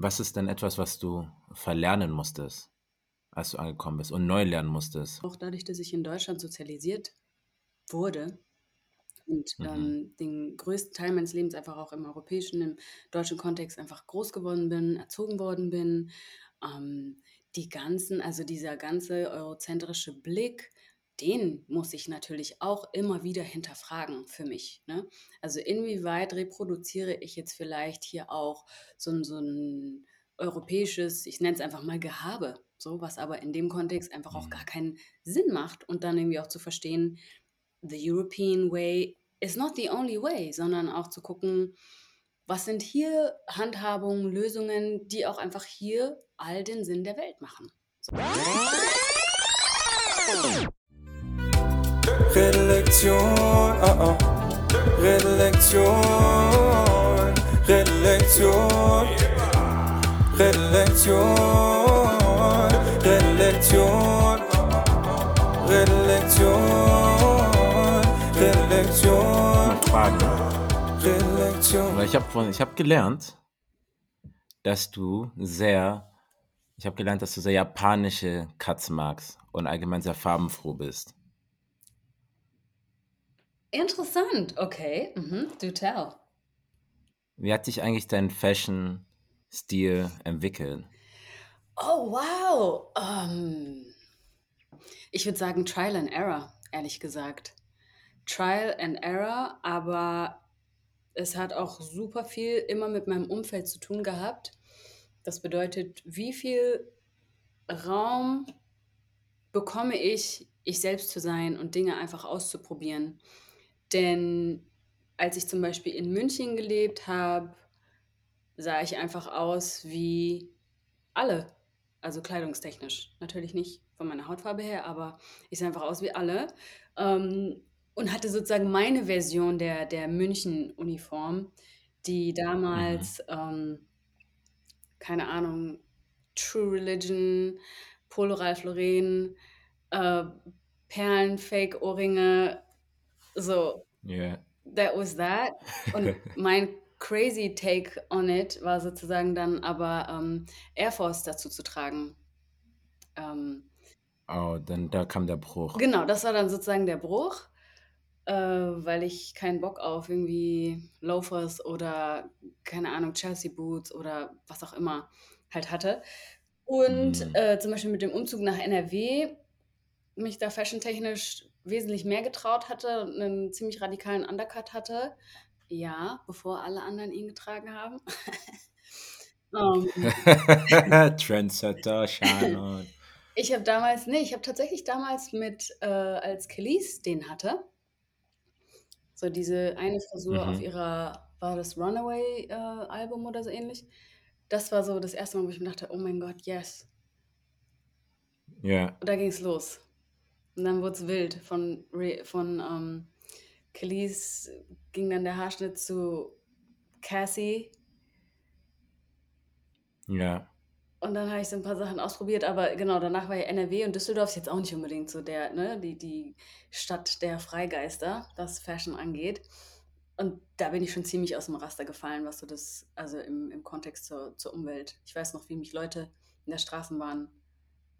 Was ist denn etwas, was du verlernen musstest, als du angekommen bist und neu lernen musstest? Auch dadurch, dass ich in Deutschland sozialisiert wurde und Mhm. ähm, den größten Teil meines Lebens einfach auch im europäischen, im deutschen Kontext einfach groß geworden bin, erzogen worden bin. Ähm, die ganzen, also dieser ganze eurozentrische Blick, den muss ich natürlich auch immer wieder hinterfragen für mich. Ne? Also inwieweit reproduziere ich jetzt vielleicht hier auch so ein, so ein europäisches, ich nenne es einfach mal Gehabe, so was aber in dem Kontext einfach auch gar Mhm. keinen Sinn macht und dann irgendwie auch zu verstehen, the European way is not the only way, sondern auch zu gucken, was sind hier Handhabungen, Lösungen, die auch einfach hier all den Sinn der Welt machen. So. Redlektion, ah ah. Redlektion, Redlektion, Redlektion, Redlektion, Redlektion, Redlektion. Redlektion. Ich habe ich hab gelernt, dass du sehr, ich habe gelernt, dass du sehr japanische Cuts magst und allgemein sehr farbenfroh bist. Interessant, okay. Mhm. Do tell. Wie hat sich eigentlich dein Fashion-Stil entwickelt? Oh, wow. Ähm, ich würde sagen Trial and Error, ehrlich gesagt. Trial and Error, aber es hat auch super viel immer mit meinem Umfeld zu tun gehabt. Das bedeutet, wie viel Raum bekomme ich, ich selbst zu sein und Dinge einfach auszuprobieren. Denn als ich zum Beispiel in München gelebt habe, sah ich einfach aus wie alle. Also kleidungstechnisch. Natürlich nicht von meiner Hautfarbe her, aber ich sah einfach aus wie alle. Ähm, und hatte sozusagen meine Version der, der München-Uniform, die Mhm. damals, ähm, keine Ahnung, True Religion, Polo Ralph Lauren, äh, Perlen, Fake-Ohrringe, so, Ja. that was that. Und mein crazy take on it war sozusagen dann aber ähm, Air Force dazu zu tragen. Ähm, Oh, dann da kam der Bruch. genau, das war dann sozusagen der Bruch, äh, weil ich keinen Bock auf irgendwie Loafers oder keine Ahnung, Chelsea Boots oder was auch immer halt hatte. Und Mhm. äh, zum Beispiel mit dem Umzug nach NRW mich da fashiontechnisch wesentlich mehr getraut hatte und einen ziemlich radikalen Undercut hatte. Ja, bevor alle anderen ihn getragen haben. ähm, Trendsetter, Shannon. ich habe damals, nee, ich habe tatsächlich damals mit, äh, als Kelis den hatte, so diese eine Frisur auf Mhm. ihrer, war das Runaway-Album oder so ähnlich? Das war so das erste Mal, wo ich mir dachte, oh mein Gott, yes. Ja. Und da ging es los. Und dann wurde es wild. Von, Re- von ähm, Kelis ging dann der Haarschnitt zu Cassie. Ja. Und dann habe ich so ein paar Sachen ausprobiert, aber genau, danach war ja NRW und Düsseldorf ist jetzt auch nicht unbedingt so der, ne, die, die Stadt der Freigeister, was Fashion angeht. Und da bin ich schon ziemlich aus dem Raster gefallen, was so das, also im, im Kontext zur, zur Umwelt. Ich weiß noch, wie mich Leute in der Straßenbahn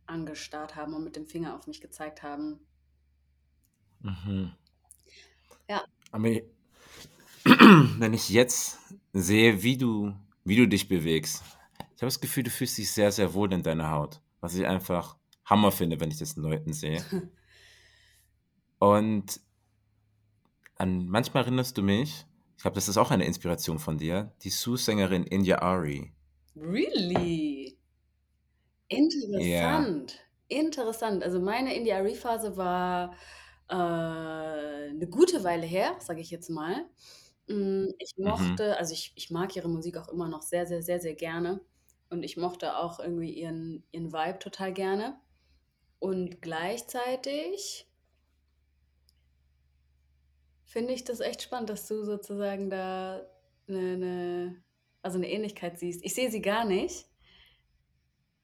angestarrt haben und mit dem Finger auf mich gezeigt haben. Mhm. Ja. Aber wenn ich jetzt sehe, wie du, wie du dich bewegst, ich habe das Gefühl, du fühlst dich sehr, sehr wohl in deiner Haut. Was ich einfach Hammer finde, wenn ich das in Leuten sehe. Und an, manchmal erinnerst du mich, ich glaube, das ist auch eine Inspiration von dir, die Sue-Sängerin India Ari. Really? Interessant. Interessant. Also meine Indie-Phase war äh, eine gute Weile her, sage ich jetzt mal. Mm, Ich Mhm. mochte, also ich, ich mag ihre Musik auch immer noch sehr, sehr, sehr, sehr gerne. Und ich mochte auch irgendwie ihren, ihren Vibe total gerne. Und gleichzeitig finde ich das echt spannend, dass du sozusagen da eine, eine, also eine Ähnlichkeit siehst. Ich sehe sie gar nicht,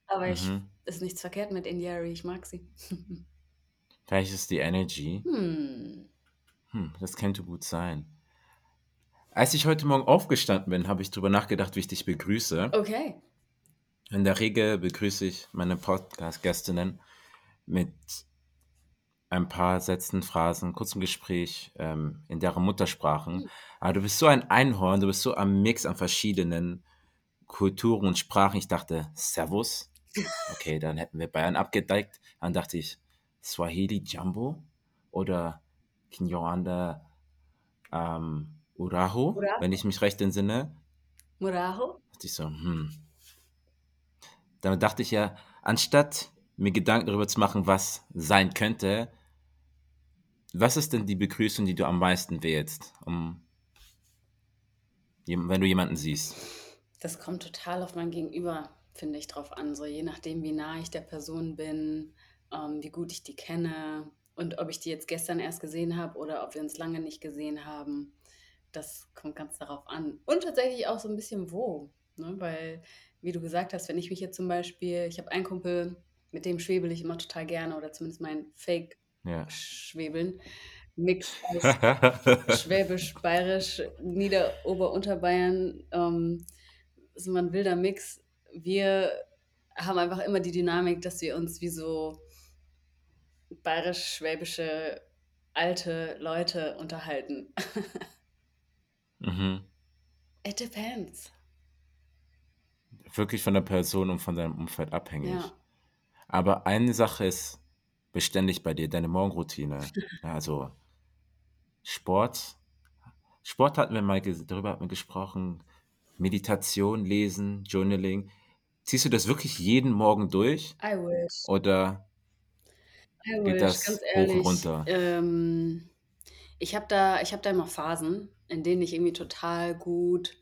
aber ich Mhm. ist nichts verkehrt mit Indiari, ich mag sie. Vielleicht ist die Energy. hm. Hm, das könnte gut sein. Als ich heute Morgen aufgestanden bin, habe ich darüber nachgedacht, wie ich dich begrüße. Okay. In der Regel begrüße ich meine Podcast-Gästinnen mit ein paar Sätzen, Phrasen, kurzem Gespräch ähm, in deren Muttersprachen. Aber du bist so ein Einhorn, du bist so am Mix an verschiedenen Kulturen und Sprachen. Ich dachte, Servus. Okay, dann hätten wir Bayern abgedeckt. Dann dachte ich, Swahili Jumbo oder Kinyarwanda ähm, Uraho, Uraho. wenn ich mich recht entsinne. Muraho? dachte ich so, hm. Damit dachte ich ja, anstatt mir Gedanken darüber zu machen, was sein könnte, was ist denn die Begrüßung, die du am meisten wählst, um, wenn du jemanden siehst? Das kommt total auf mein Gegenüber, finde ich, drauf an. So je nachdem, wie nah ich der Person bin, ähm, wie gut ich die kenne und ob ich die jetzt gestern erst gesehen habe oder ob wir uns lange nicht gesehen haben. Das kommt ganz darauf an. Und tatsächlich auch so ein bisschen wo. Ne? Weil, wie du gesagt hast, wenn ich mich jetzt zum Beispiel, ich habe einen Kumpel, mit dem schwebel ich immer total gerne oder zumindest mein. Fake-Schwebeln. Mix aus Schwäbisch, Bayerisch, Nieder-, Ober-, Unterbayern. Ähm, ist immer ein wilder Mix. Wir haben einfach immer die Dynamik, dass wir uns wie so bayerisch-schwäbische alte Leute unterhalten. mhm. It depends. Wirklich von der Person und von deinem Umfeld abhängig. Ja. Aber eine Sache ist beständig bei dir, deine Morgenroutine. Also Sport. Sport hatten wir mal, darüber hatten wir gesprochen. Meditation, Lesen, Journaling. Ziehst du das wirklich jeden Morgen durch? I wish. Oder I geht wish, das ganz hoch und ehrlich. runter? Ähm, ich habe da, ich hab da immer Phasen, in denen ich irgendwie total gut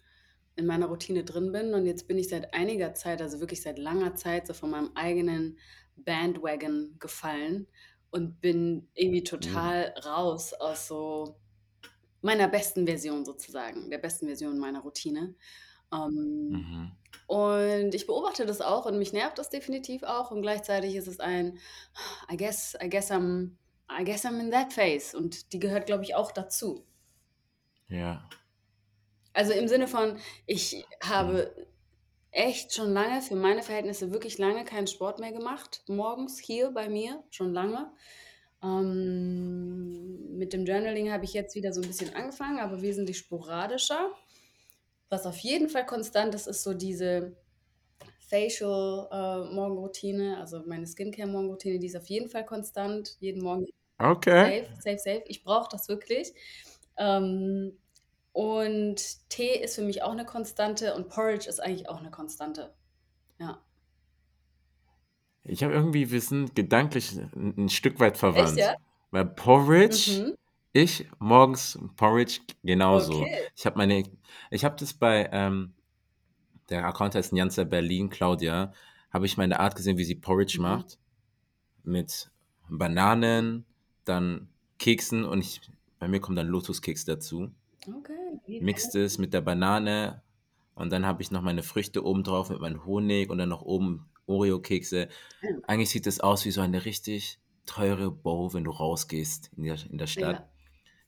in meiner Routine drin bin. Und jetzt bin ich seit einiger Zeit, also wirklich seit langer Zeit, so von meinem eigenen Bandwagon gefallen und bin irgendwie Uh. total raus aus so meiner besten Version sozusagen, der besten Version meiner Routine. Ähm, Mhm. und ich beobachte das auch und mich nervt das definitiv auch und gleichzeitig ist es ein I guess I guess I'm I guess I'm in that phase und die gehört glaube ich auch dazu. Ja. Also im Sinne von ich habe echt schon lange für meine Verhältnisse wirklich lange keinen Sport mehr gemacht morgens hier bei mir schon lange. Ähm, mit dem Journaling habe ich jetzt wieder so ein bisschen angefangen, aber wesentlich sporadischer. Was auf jeden Fall konstant ist, ist so diese Facial äh, Morgenroutine, also meine Skincare Morgenroutine, die ist auf jeden Fall konstant, jeden Morgen Okay. safe, safe, safe. Ich brauche das wirklich. Ähm, und Tee ist für mich auch eine Konstante und Porridge ist eigentlich auch eine Konstante. Ja. Ich habe irgendwie, wir sind gedanklich ein, ein Stück weit Echt, verwandt. ja? Weil Porridge, Mhm. Ich morgens Porridge genauso. Okay. Ich habe meine, ich habe das bei, ähm, der Account heißt Nyanza Berlin, Claudia, habe ich meine Art gesehen, wie sie Porridge Mhm. macht. Mit Bananen, dann Keksen und ich, bei mir kommt dann Lotuskeks dazu. Okay. Mixt es mit der Banane und dann habe ich noch meine Früchte oben drauf mit meinem Honig und dann noch oben Oreo-Kekse. Mhm. Eigentlich sieht es aus wie so eine richtig teure Bowl, wenn du rausgehst in der, in der Stadt. Ja.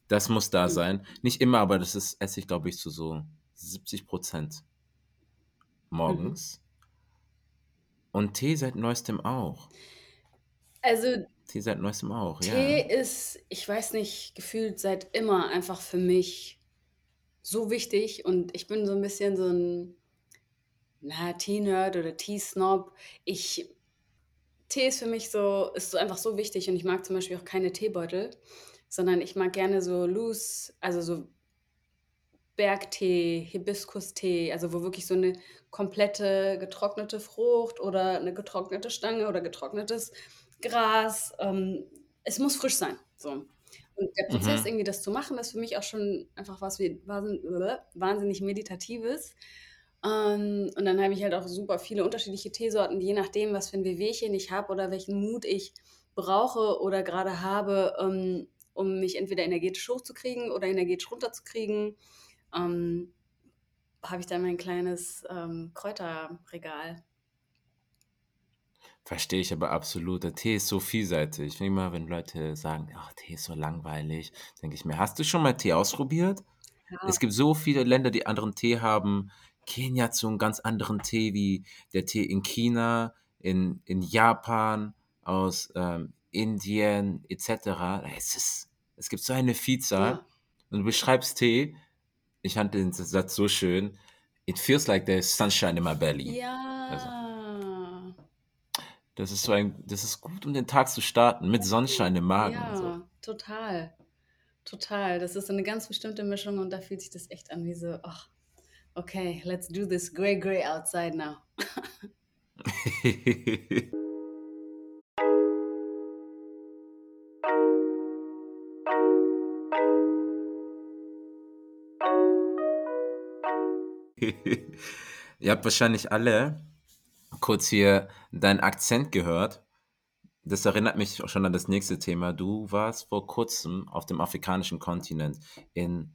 Das muss da Mhm. sein. Nicht immer, aber das ist, esse ich, glaube ich, zu so 70 Prozent morgens. Und Tee seit neuestem auch. Also Tee seit neuestem auch, Tee ja. ist, ich weiß nicht, gefühlt seit immer einfach für mich so wichtig und ich bin so ein bisschen so ein na, Tee-Nerd oder Tee-Snob. Ich, Tee ist für mich so, ist so einfach so wichtig und ich mag zum Beispiel auch keine Teebeutel, sondern ich mag gerne so loose, also so Bergtee, Hibiskustee, also wo wirklich so eine komplette getrocknete Frucht oder eine getrocknete Stange oder getrocknetes Gras. Ähm, es muss frisch sein. So. Und der Prozess, Mhm. irgendwie das zu machen, ist für mich auch schon einfach was wie wahnsinn- wahnsinnig Meditatives. Ähm, und dann habe ich halt auch super viele unterschiedliche Teesorten, je nachdem, was für ein Wehwehchen ich habe oder welchen Mut ich brauche oder gerade habe, ähm, um mich entweder energetisch hochzukriegen oder energetisch runterzukriegen, ähm, habe ich dann mein kleines ähm, Kräuterregal. Verstehe ich aber absolut. Der Tee ist so vielseitig. Ich finde immer, wenn Leute sagen, ach, Tee ist so langweilig, denke ich mir, hast du schon mal Tee ausprobiert? Ja. Es gibt so viele Länder, die anderen Tee haben. Kenia hat so einen ganz anderen Tee wie der Tee in China, in, in Japan, aus ähm, Indien etc. Es, ist, es gibt so eine Vielzahl. Ja. Und du beschreibst Tee, ich fand den Satz so schön, it feels like there's sunshine in my belly. Ja. Das ist so ein, das ist gut, um den Tag zu starten, mit Sonnenschein im Magen und so. Ja, total. Total. Das ist eine ganz bestimmte Mischung und da fühlt sich das echt an wie so, ach, okay, let's do this grey, grey outside now. Ihr habt wahrscheinlich alle kurz hier deinen Akzent gehört. Das erinnert mich auch schon an das nächste Thema. Du warst vor kurzem auf dem afrikanischen Kontinent. In,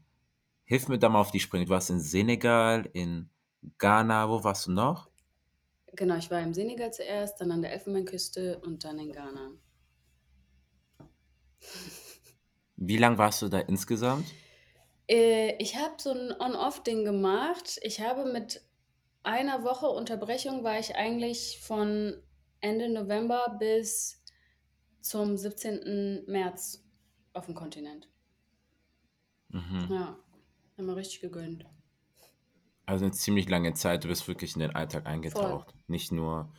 hilf mir da mal auf die Sprünge. Du warst in Senegal, in Ghana. Wo warst du noch? Genau, ich war im Senegal zuerst, dann an der Elfenbeinküste und dann in Ghana. Wie lang warst du da insgesamt? Äh, ich habe so ein On-Off-Ding gemacht. Ich habe mit einer Woche Unterbrechung war ich eigentlich von Ende November bis zum 17. März auf dem Kontinent. Mhm. Ja, haben wir richtig gegönnt. Also eine ziemlich lange Zeit. Du bist wirklich in den Alltag Voll. eingetaucht. Nicht nur,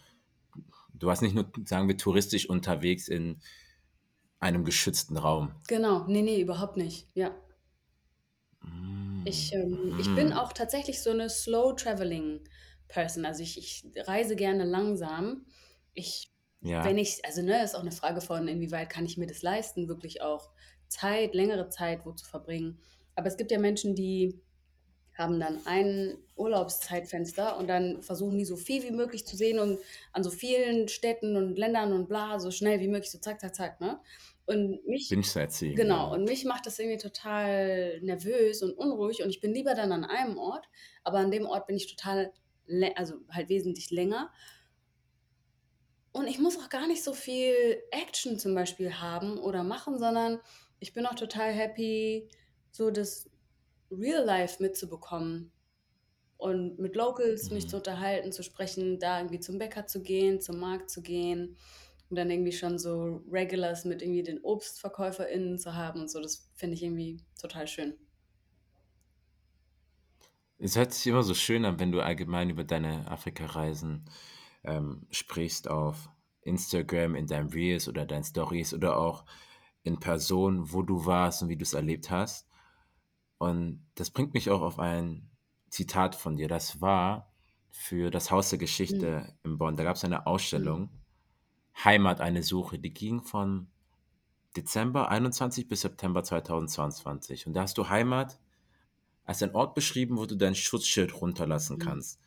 du warst nicht nur, sagen wir, touristisch unterwegs in einem geschützten Raum. Genau, nee, nee, überhaupt nicht. Ja. Mm, Ich, ähm, ich bin mm. auch tatsächlich so eine Slow Traveling Person. Also ich, ich reise gerne langsam. Ich, Ja. wenn ich, also ne, ist auch eine Frage von, inwieweit kann ich mir das leisten, wirklich auch Zeit, längere Zeit wo zu verbringen. Aber es gibt ja Menschen, die haben dann ein Urlaubszeitfenster und dann versuchen die so viel wie möglich zu sehen und an so vielen Städten und Ländern und bla, so schnell wie möglich, so zack, zack, zack, ne? Und mich, Bin ich zu erzählen, genau, ja. und mich macht das irgendwie total nervös und unruhig und ich bin lieber dann an einem Ort, aber an dem Ort bin ich total, also halt wesentlich länger. Und ich muss auch gar nicht so viel Action zum Beispiel haben oder machen, sondern ich bin auch total happy, so das Real Life mitzubekommen und mit Locals mich zu Mhm. unterhalten, zu sprechen, da irgendwie zum Bäcker zu gehen, zum Markt zu gehen und dann irgendwie schon so Regulars mit irgendwie den ObstverkäuferInnen zu haben und so. Das finde ich irgendwie total schön. Es hört sich immer so schön an, wenn du allgemein über deine Afrika-Reisen ähm, sprichst auf Instagram, in deinen Reels oder deinen Stories oder auch in Person, wo du warst und wie du es erlebt hast. Und das bringt mich auch auf ein Zitat von dir. Das war für das Haus der. Geschichte in Bonn. Da gab es eine. Ausstellung, Heimat, eine Suche, die ging von Dezember 21 bis September 2022. Und da hast du Heimat als einen Ort beschrieben, wo du dein Schutzschild runterlassen Hm. kannst.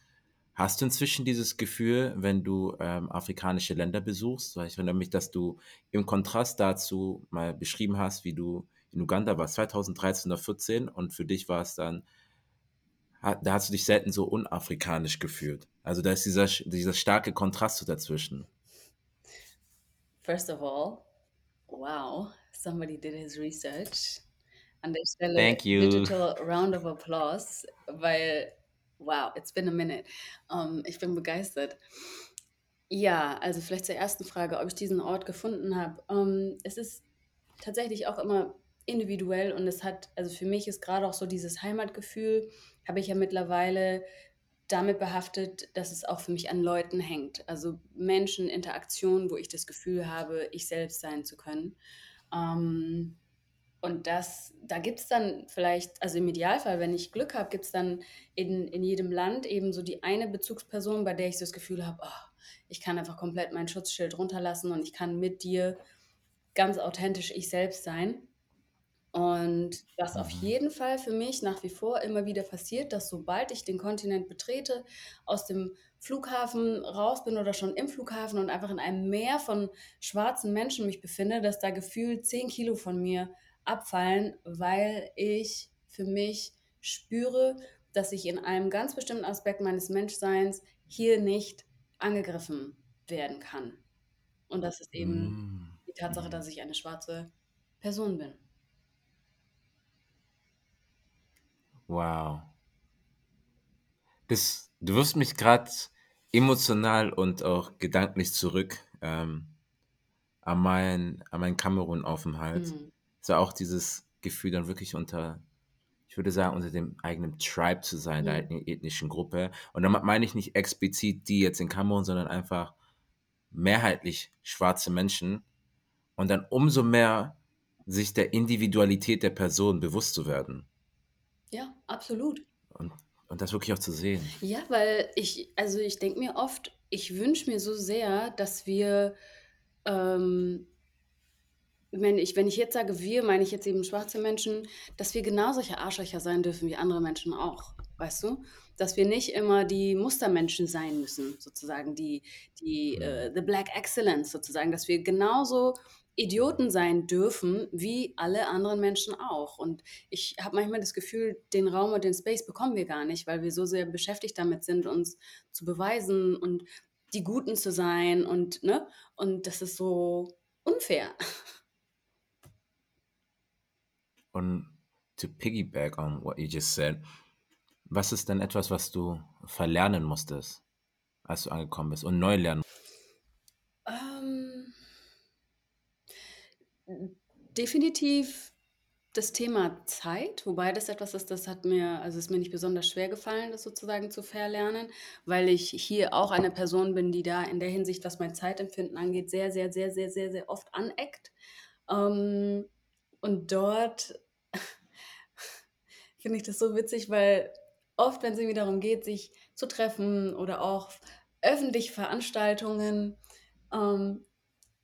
Hast du inzwischen dieses Gefühl, wenn du ähm, afrikanische Länder besuchst? Weil ich erinnere mich, dass du im Kontrast dazu mal beschrieben hast, wie du in Uganda warst, 2013 oder 14 und für dich war es dann, da hast du dich selten so unafrikanisch gefühlt. Also da ist dieser, dieser starke Kontrast dazwischen. First of all, wow, somebody did his research. An der Stelle Thank you. digital round of applause, weil, wow, it's been a minute. Ähm, ich bin begeistert. Ja, also vielleicht zur ersten Frage, ob ich diesen Ort gefunden habe. Ähm, es ist tatsächlich auch immer individuell und es hat, also für mich ist gerade auch so dieses Heimatgefühl, habe ich ja mittlerweile damit behaftet, dass es auch für mich an Leuten hängt. Also Menschen, Interaktionen, wo ich das Gefühl habe, ich selbst sein zu können. Ähm, und das, da gibt es dann vielleicht, also im Idealfall, wenn ich Glück habe, gibt es dann in, in jedem Land eben so die eine Bezugsperson, bei der ich so das Gefühl habe, oh, ich kann einfach komplett mein Schutzschild runterlassen und ich kann mit dir ganz authentisch ich selbst sein. Und was auf Mhm. jeden Fall für mich nach wie vor immer wieder passiert, dass sobald ich den Kontinent betrete, aus dem Flughafen raus bin oder schon im Flughafen und einfach in einem Meer von schwarzen Menschen mich befinde, dass da gefühlt 10 Kilo von mir abfallen, weil ich für mich spüre, dass ich in einem ganz bestimmten Aspekt meines Menschseins hier nicht angegriffen werden kann. Und das ist eben Mm, die Tatsache, mm. dass ich eine schwarze Person bin. Wow. Das, du wirst mich gerade emotional und auch gedanklich zurück ähm, an meinen an mein Kamerun-Aufenthalt. Mhm. Es war auch dieses Gefühl, dann wirklich unter, ich würde sagen, unter dem eigenen Tribe zu sein, der Mhm. eigenen ethnischen Gruppe. Und damit meine ich nicht explizit die jetzt in Kamerun, sondern einfach mehrheitlich schwarze Menschen. Und dann umso mehr sich der Individualität der Person bewusst zu werden. Ja, absolut. Und, und das wirklich auch zu sehen. Ja, weil ich, also ich denke mir oft, ich wünsche mir so sehr, dass wir, ähm, wenn ich, wenn ich jetzt sage wir, meine ich jetzt eben schwarze Menschen, dass wir genau solche Arschlöcher sein dürfen wie andere Menschen auch. Weißt du? Dass wir nicht immer die Mustermenschen sein müssen, sozusagen, die, die, Mhm. äh, the Black Excellence sozusagen, dass wir genauso Idioten sein dürfen wie alle anderen Menschen auch. Und ich habe manchmal das Gefühl, den Raum und den Space bekommen wir gar nicht, weil wir so sehr beschäftigt damit sind, uns zu beweisen und die Guten zu sein und, ne? Und das ist so unfair. Und to piggyback on what you just said, was ist denn etwas, was du verlernen musstest, als du angekommen bist und neu lernen? Ähm, definitiv das Thema Zeit, wobei das etwas ist, das hat mir, also ist mir nicht besonders schwer gefallen, das sozusagen zu verlernen, weil ich hier auch eine Person bin, die da in der Hinsicht, was mein Zeitempfinden angeht, sehr, sehr, sehr, sehr, sehr, sehr oft aneckt. Ähm, und dort finde ich das so witzig, weil oft, wenn es irgendwie darum geht, sich zu treffen oder auch öffentliche Veranstaltungen, ähm,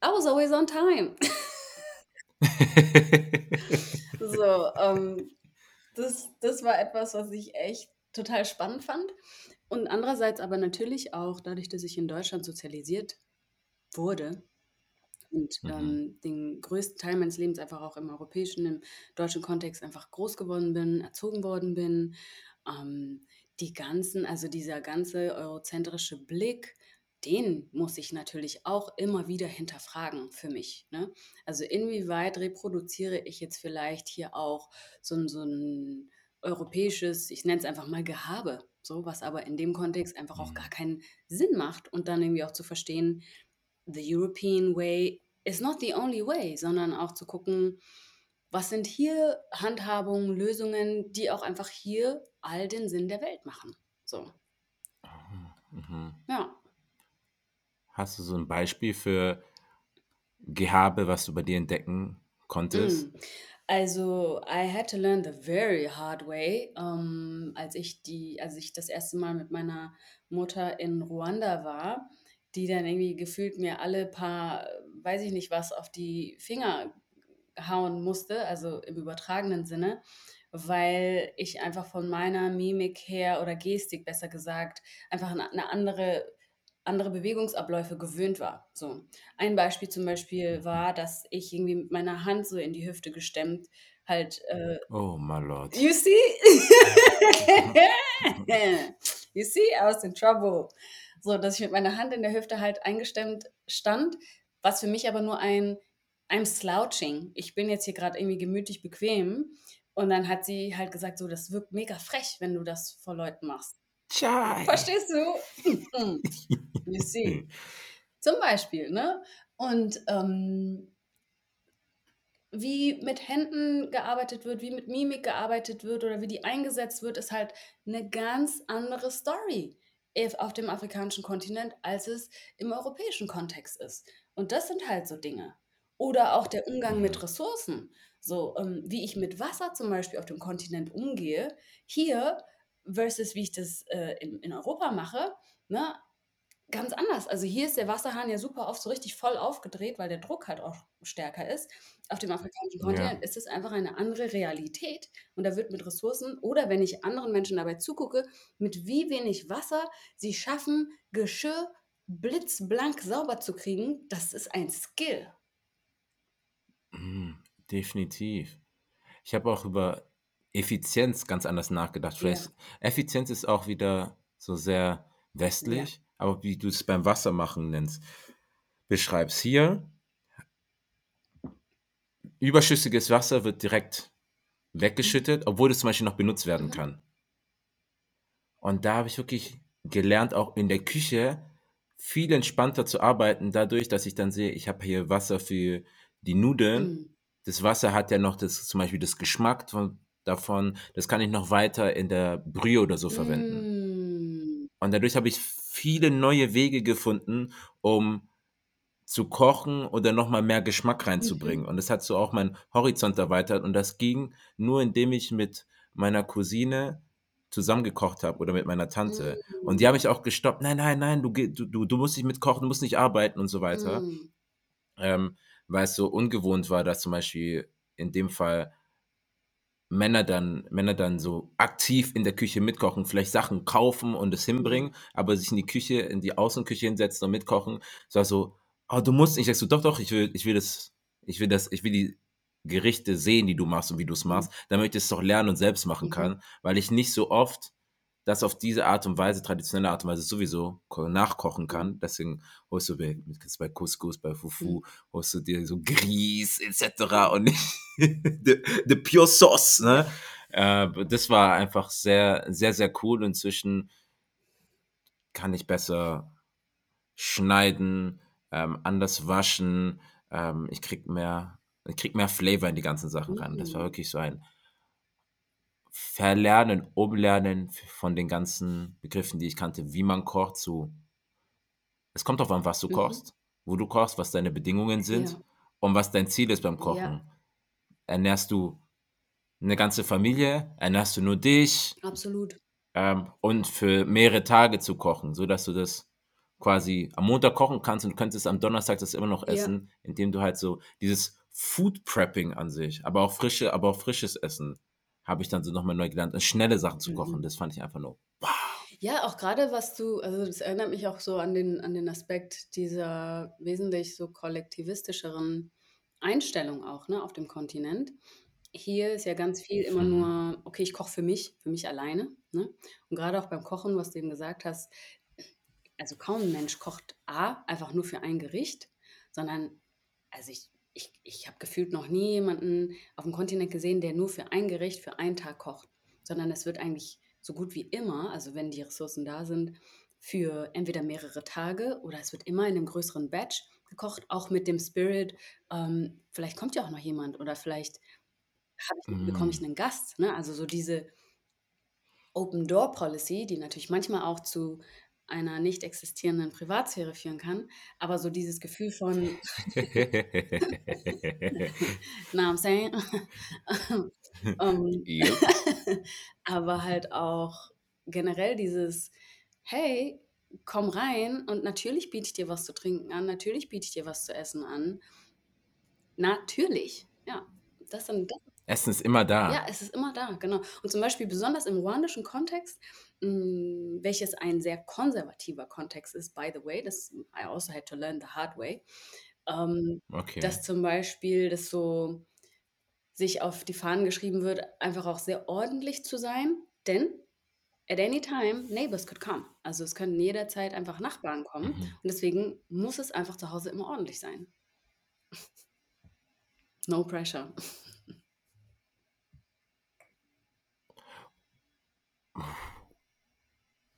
I was always on time. So, ähm, das, das war etwas, was ich echt total spannend fand. Und andererseits aber natürlich auch dadurch, dass ich in Deutschland sozialisiert wurde und Mhm. ähm, den größten Teil meines Lebens einfach auch im europäischen, im deutschen Kontext einfach groß geworden bin, erzogen worden bin. Ähm, die ganzen, also dieser ganze eurozentrische Blick, den muss ich natürlich auch immer wieder hinterfragen für mich. Ne? Also inwieweit reproduziere ich jetzt vielleicht hier auch so ein, so ein europäisches, ich nenne es einfach mal Gehabe, so was aber in dem Kontext einfach auch Mhm. gar keinen Sinn macht und dann irgendwie auch zu verstehen, the European way is not the only way, sondern auch zu gucken, was sind hier Handhabungen, Lösungen, die auch einfach hier all den Sinn der Welt machen. So, Mhm. ja. Hast du so ein Beispiel für Gehabe, was du bei dir entdecken konntest? Mm. Also, I had to learn the very hard way, ähm, als ich die, als ich das erste Mal mit meiner Mutter in Ruanda war, die dann irgendwie gefühlt mir alle paar, weiß ich nicht was, auf die Finger hauen musste, also im übertragenen Sinne, weil ich einfach von meiner Mimik her oder Gestik besser gesagt einfach eine andere andere Bewegungsabläufe gewöhnt war. So. Ein Beispiel zum Beispiel war, dass ich irgendwie mit meiner Hand so in die Hüfte gestemmt halt äh, Oh, my lord. You see? you see, I was in trouble. So, dass ich mit meiner Hand in der Hüfte halt eingestemmt stand, was für mich aber nur ein I'm slouching. Ich bin jetzt hier gerade irgendwie gemütlich bequem. Und dann hat sie halt gesagt, so, das wirkt mega frech, wenn du das vor Leuten machst. Chai. Verstehst du? you see. Zum Beispiel, ne? Und ähm, wie mit Händen gearbeitet wird, wie mit Mimik gearbeitet wird oder wie die eingesetzt wird, ist halt eine ganz andere Story auf dem afrikanischen Kontinent, als es im europäischen Kontext ist. Und das sind halt so Dinge. Oder auch der Umgang Mhm. mit Ressourcen. So, ähm, wie ich mit Wasser zum Beispiel auf dem Kontinent umgehe, hier versus wie ich das äh, in, in Europa mache, ne, ganz anders. Also hier ist der Wasserhahn ja super oft so richtig voll aufgedreht, weil der Druck halt auch stärker ist. Auf dem afrikanischen Ja. Kontinent ist es einfach eine andere Realität und da wird mit Ressourcen oder wenn ich anderen Menschen dabei zugucke, mit wie wenig Wasser sie schaffen, Geschirr blitzblank sauber zu kriegen, das ist ein Skill. Mm, definitiv. Ich habe auch über Effizienz ganz anders nachgedacht. Ja, Vielleicht, Effizienz ist auch wieder so sehr ja. westlich, aber wie du es beim Wassermachen nennst, beschreibst hier, überschüssiges Wasser wird direkt Mhm. weggeschüttet, obwohl es zum Beispiel noch benutzt werden Mhm. kann. Und da habe ich wirklich gelernt, auch in der Küche viel entspannter zu arbeiten, dadurch, dass ich dann sehe, ich habe hier Wasser für die Nudeln. Mm. Das Wasser hat ja noch das, zum Beispiel das Geschmack von, davon, das kann ich noch weiter in der Brühe oder so verwenden. Mm. Und dadurch habe ich viele neue Wege gefunden, um zu kochen oder nochmal mehr Geschmack reinzubringen. Und das hat so auch meinen Horizont erweitert. Und das ging nur, indem ich mit meiner Cousine zusammengekocht habe oder mit meiner Tante. Und die habe ich auch gestoppt. Nein, nein, nein, du, du, du, musst nicht mitkochen, du musst nicht arbeiten und so weiter. Mm. Ähm, weil es so ungewohnt war, dass zum Beispiel in dem Fall Männer dann, Männer dann so aktiv in der Küche mitkochen, vielleicht Sachen kaufen und es hinbringen, aber sich in die Küche, in die Außenküche hinsetzen und mitkochen. Es war so, oh, du musst nicht. Ich sag so, doch, doch, ich will, ich will das, ich will das, ich will die Gerichte sehen, die du machst und wie du es machst, damit ich es doch lernen und selbst machen Mhm. kann, weil ich nicht so oft das auf diese Art und Weise, traditionelle Art und Weise sowieso ko- nachkochen kann. Deswegen holst du bei, bei Couscous, bei Fufu, holst du dir so Grieß etc. und nicht the, the pure sauce. Ne? Äh, das war einfach sehr, sehr, sehr cool. Inzwischen kann ich besser schneiden, ähm, anders waschen. Ähm, ich krieg mehr, ich krieg mehr Flavor in die ganzen Sachen rein. Das war Mhm. wirklich so ein Verlernen, Umlernen von den ganzen Begriffen, die ich kannte, wie man kocht, zu. Es kommt darauf an, was du Mhm. kochst, wo du kochst, was deine Bedingungen sind Ja. und was dein Ziel ist beim Kochen. Ja. Ernährst du eine ganze Familie? Ernährst du nur dich? Absolut. ähm, und für mehrere Tage zu kochen, so dass du das quasi am Montag kochen kannst und könntest am Donnerstag das immer noch Ja. essen, indem du halt so dieses Food Prepping an sich, aber auch frische, aber auch frisches Essen habe ich dann so nochmal neu gelernt, und schnelle Sachen zu kochen. Mhm. Das fand ich einfach nur. Ja, auch gerade was du, also das erinnert mich auch so an den, an den Aspekt dieser wesentlich so kollektivistischeren Einstellung auch, ne, auf dem Kontinent. Hier ist ja ganz viel immer Mhm. nur, okay, ich koche für mich, für mich alleine. Ne? Und gerade auch beim Kochen, was du eben gesagt hast, also kaum ein Mensch kocht A, einfach nur für ein Gericht, sondern, also ich, ich, ich habe gefühlt noch nie jemanden auf dem Kontinent gesehen, der nur für ein Gericht für einen Tag kocht, sondern es wird eigentlich so gut wie immer, also wenn die Ressourcen da sind, für entweder mehrere Tage oder es wird immer in einem größeren Batch gekocht, auch mit dem Spirit, ähm, vielleicht kommt ja auch noch jemand oder vielleicht ich, bekomme ich Mm. einen Gast. Ne? Also so diese Open Door Policy, die natürlich manchmal auch zu einer nicht existierenden Privatsphäre führen kann, aber so dieses Gefühl von, na, I'm saying, ähm, Yep. aber halt auch generell dieses, hey, komm rein und natürlich biete ich dir was zu trinken an, natürlich biete ich dir was zu essen an. Natürlich, ja. Das sind, das Essen ist immer da. ja, es ist immer da, genau. Und zum Beispiel besonders im ruandischen Kontext, welches ein sehr konservativer Kontext ist, by the way, das I also had to learn the hard way, ähm, Okay. dass zum Beispiel das so sich auf die Fahnen geschrieben wird, einfach auch sehr ordentlich zu sein, denn at any time neighbors could come. Also es können jederzeit einfach Nachbarn kommen Mhm. und deswegen muss es einfach zu Hause immer ordentlich sein. No pressure.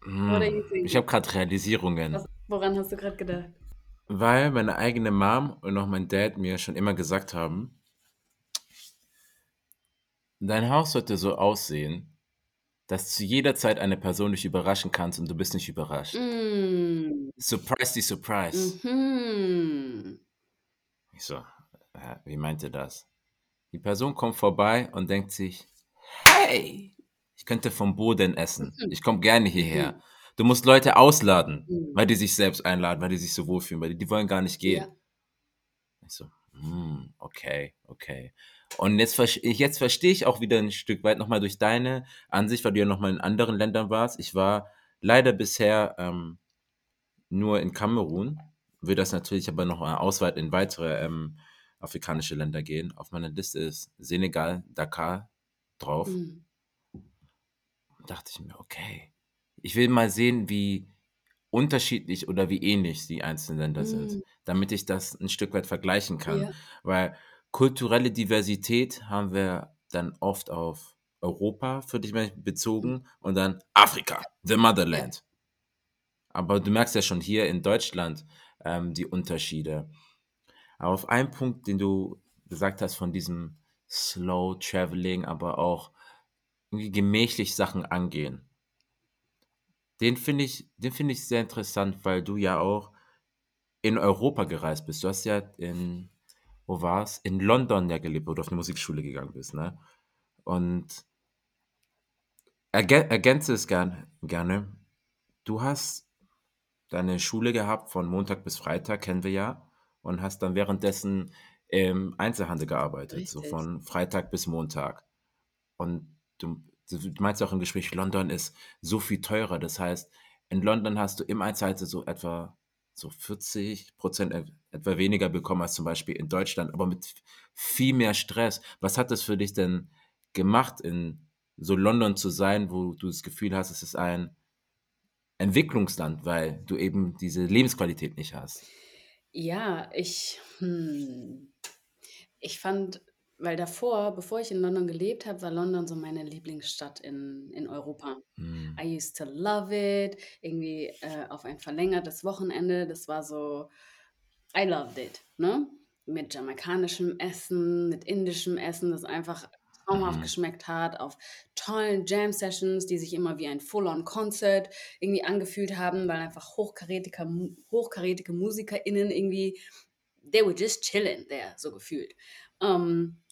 Mm. thinking? Ich habe gerade Realisierungen. Was, woran hast du gerade gedacht? Weil meine eigene Mom und auch mein Dad mir schon immer gesagt haben, dein Haus sollte so aussehen, dass zu jeder Zeit eine Person dich überraschen kannst und du bist nicht überrascht. Mm. Surprise die Surprise. Mhm. Ich so, wie meint ihr das? Die Person kommt vorbei und denkt sich, hey, ich könnte vom Boden essen. Mhm. Ich komme gerne hierher. Mhm. Du musst Leute ausladen, Mhm. weil die sich selbst einladen, weil die sich so wohlfühlen, weil die, die wollen gar nicht gehen. Ja. Ich so, hm, okay, okay. Und jetzt, jetzt verstehe ich auch wieder ein Stück weit nochmal durch deine Ansicht, weil du ja nochmal in anderen Ländern warst. Ich war leider bisher ähm, nur in Kamerun, will das natürlich aber noch mal ausweiten in weitere ähm, afrikanische Länder gehen. Auf meiner Liste ist Senegal, Dakar drauf. Mhm. Dachte ich mir, okay, ich will mal sehen, wie unterschiedlich oder wie ähnlich die einzelnen Länder sind, Mhm. damit ich das ein Stück weit vergleichen kann. Ja. Weil kulturelle Diversität haben wir dann oft auf Europa für dich bezogen und dann Afrika, the Motherland. Aber du merkst ja schon hier in Deutschland ähm, die Unterschiede. Aber auf einen Punkt, den du gesagt hast von diesem Slow Traveling, aber auch irgendwie gemächlich Sachen angehen. Den finde ich, den finde ich sehr interessant, weil du ja auch in Europa gereist bist. Du hast ja in, wo war's? In London ja gelebt, wo du auf eine Musikschule gegangen bist, ne? Und ergä ergänze es gern, gerne. Du hast deine Schule gehabt von Montag bis Freitag, kennen wir ja, und hast dann währenddessen im Einzelhandel gearbeitet, so von Freitag bis Montag. Und du, du meinst auch im Gespräch, London ist so viel teurer. Das heißt, in London hast du im Einzelhandel so etwa so 40 Prozent etwa weniger bekommen als zum Beispiel in Deutschland, aber mit viel mehr Stress. Was hat das für dich denn gemacht, in so London zu sein, wo du das Gefühl hast, es ist ein Entwicklungsland, weil du eben diese Lebensqualität nicht hast? Ja, ich, hm, ich fand, weil davor, bevor ich in London gelebt habe, war London so meine Lieblingsstadt in, in Europa. Hm. I used to love it. Irgendwie äh, auf ein verlängertes Wochenende. Das war so, I loved it. Ne? Mit jamaikanischem Essen, mit indischem Essen, das einfach traumhaft Mhm. geschmeckt hat, auf tollen Jam-Sessions, die sich immer wie ein Full-on-Concert irgendwie angefühlt haben, weil einfach hochkarätige, hochkarätige MusikerInnen irgendwie, they were just chilling there, so gefühlt. Ähm,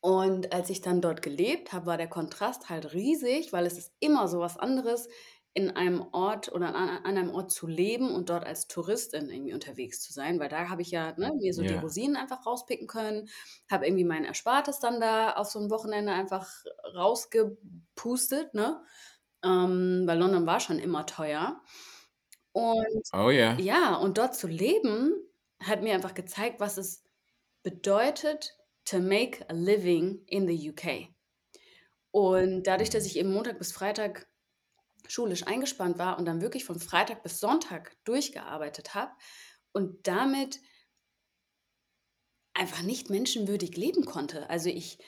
und als ich dann dort gelebt habe, war der Kontrast halt riesig, weil es ist immer so was anderes, in einem Ort oder an, an einem Ort zu leben und dort als Touristin irgendwie unterwegs zu sein, weil da habe ich ja ne, mir so die Ja. Rosinen einfach rauspicken können, habe irgendwie mein Erspartes dann da auf so ein Wochenende einfach rausgepustet, ne? Ähm, weil London war schon immer teuer. Und Oh ja. ja, und dort zu leben, hat mir einfach gezeigt, was es bedeutet, to make a living in the UK. Und dadurch, dass ich eben Montag bis Freitag schulisch eingespannt war und dann wirklich von Freitag bis Sonntag durchgearbeitet habe und damit einfach nicht menschenwürdig leben konnte. Also ich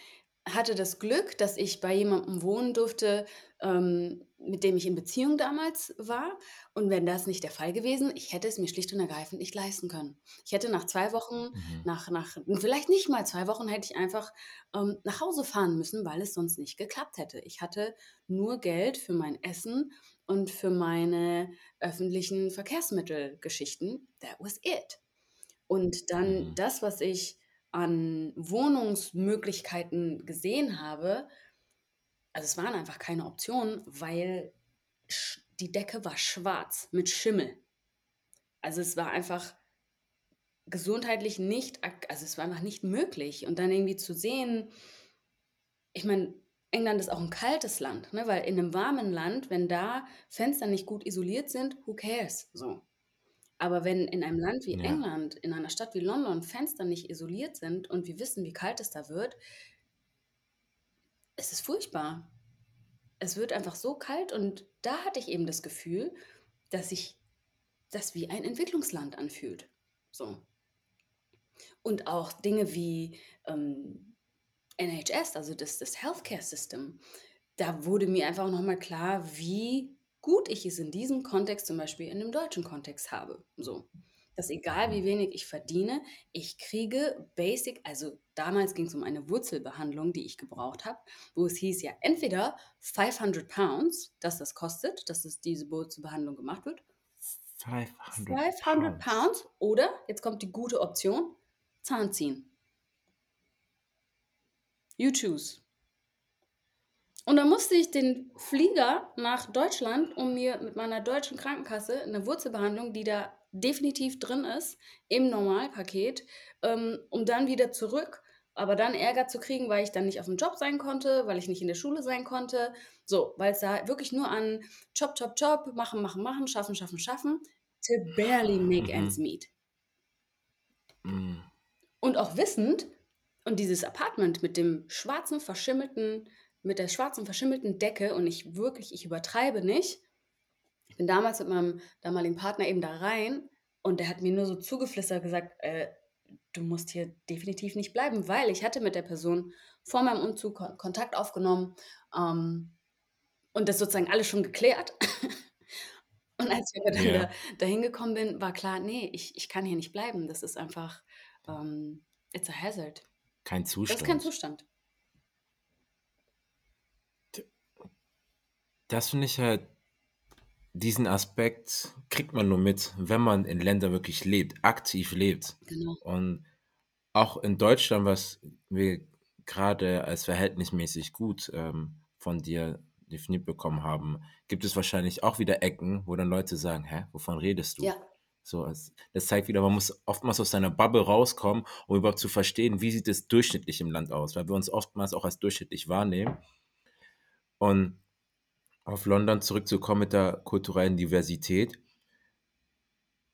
hatte das Glück, dass ich bei jemandem wohnen durfte, ähm, mit dem ich in Beziehung damals war. Und wenn das nicht der Fall gewesen, ich hätte es mir schlicht und ergreifend nicht leisten können. Ich hätte nach zwei Wochen, Mhm. nach, nach vielleicht nicht mal zwei Wochen, hätte ich einfach ähm, nach Hause fahren müssen, weil es sonst nicht geklappt hätte. Ich hatte nur Geld für mein Essen und für meine öffentlichen Verkehrsmittelgeschichten. That was it. Und dann Mhm. das, was ich an Wohnungsmöglichkeiten gesehen habe, also es waren einfach keine Optionen, weil die Decke war schwarz mit Schimmel. Also es war einfach gesundheitlich nicht, also es war einfach nicht möglich. Und dann irgendwie zu sehen, ich meine, England ist auch ein kaltes Land, ne? weil in einem warmen Land, wenn da Fenster nicht gut isoliert sind, who cares? So. Aber wenn in einem Land wie Ja. England, in einer Stadt wie London Fenster nicht isoliert sind und wir wissen, wie kalt es da wird, es ist furchtbar. Es wird einfach so kalt und da hatte ich eben das Gefühl, dass sich das wie ein Entwicklungsland anfühlt. So. Und auch Dinge wie ähm, NHS, also das, das Healthcare System, da wurde mir einfach nochmal klar, wie gut ich es in diesem Kontext, zum Beispiel in einem deutschen Kontext habe. So. Dass egal wie wenig ich verdiene, ich kriege Basic, also damals ging es um eine Wurzelbehandlung, die ich gebraucht habe, wo es hieß ja entweder 500 Pounds, dass das kostet, dass es diese Wurzelbehandlung gemacht wird, 500, 500 Pounds oder, jetzt kommt die gute Option, Zahn ziehen. You choose. Und dann musste ich den Flieger nach Deutschland, um mir mit meiner deutschen Krankenkasse eine Wurzelbehandlung, die da definitiv drin ist, im Normalpaket, ähm, um dann wieder zurück, aber dann Ärger zu kriegen, weil ich dann nicht auf dem Job sein konnte, weil ich nicht in der Schule sein konnte. So, weil es da wirklich nur an Job, Job, Job, machen, machen, machen, schaffen, schaffen, schaffen, to barely make Mhm. ends meet. Mm. Und auch wissend, und dieses Apartment mit dem schwarzen, verschimmelten, mit der schwarzen, verschimmelten Decke, und ich wirklich, ich übertreibe nicht. Ich bin damals mit meinem damaligen Partner eben da rein und der hat mir nur so zugeflüstert gesagt, äh, du musst hier definitiv nicht bleiben, weil ich hatte mit der Person vor meinem Umzug Kon Kontakt aufgenommen ähm, und das sozusagen alles schon geklärt. und als ich dann Ja. da, dahin gekommen bin, war klar, nee, ich, ich kann hier nicht bleiben. Das ist einfach, ähm, it's a hazard. Kein Das ist kein Zustand. Zustand. Das finde ich halt, diesen Aspekt kriegt man nur mit, wenn man in Ländern wirklich lebt, aktiv lebt. Genau. Und auch in Deutschland, was wir gerade als verhältnismäßig gut ähm, von dir definiert bekommen haben, gibt es wahrscheinlich auch wieder Ecken, wo dann Leute sagen, hä, wovon redest du? Ja, So, das zeigt wieder, man muss oftmals aus seiner Bubble rauskommen, um überhaupt zu verstehen, wie sieht es durchschnittlich im Land aus, weil wir uns oftmals auch als durchschnittlich wahrnehmen. Und auf London zurückzukommen mit der kulturellen Diversität,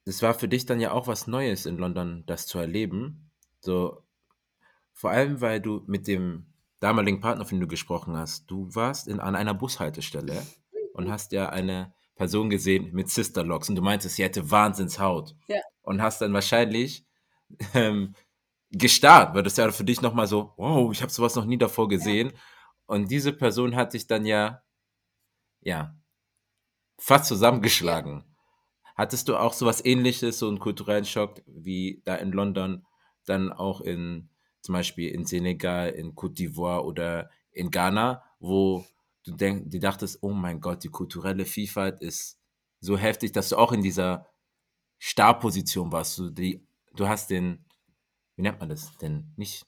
das war für dich dann ja auch was Neues in London, das zu erleben. So, vor allem, weil du mit dem damaligen Partner, von dem du gesprochen hast, du warst in, an einer Bushaltestelle und hast ja eine Person gesehen mit Sisterlocks und du meintest, sie hätte Wahnsinnshaut. ja, Und hast dann wahrscheinlich ähm, gestarrt, weil das ja für dich nochmal so, wow, ich habe sowas noch nie davor ja, gesehen. Und diese Person hat dich dann ja, ja, fast zusammengeschlagen. Hattest du auch sowas ähnliches, so einen kulturellen Schock wie da in London, dann auch in zum Beispiel in Senegal, in Côte d'Ivoire oder in Ghana, wo du denk, die dachtest, oh mein Gott, die kulturelle Vielfalt ist so heftig, dass du auch in dieser Starposition warst. Du, die, du hast den, wie nennt man das denn? Nicht,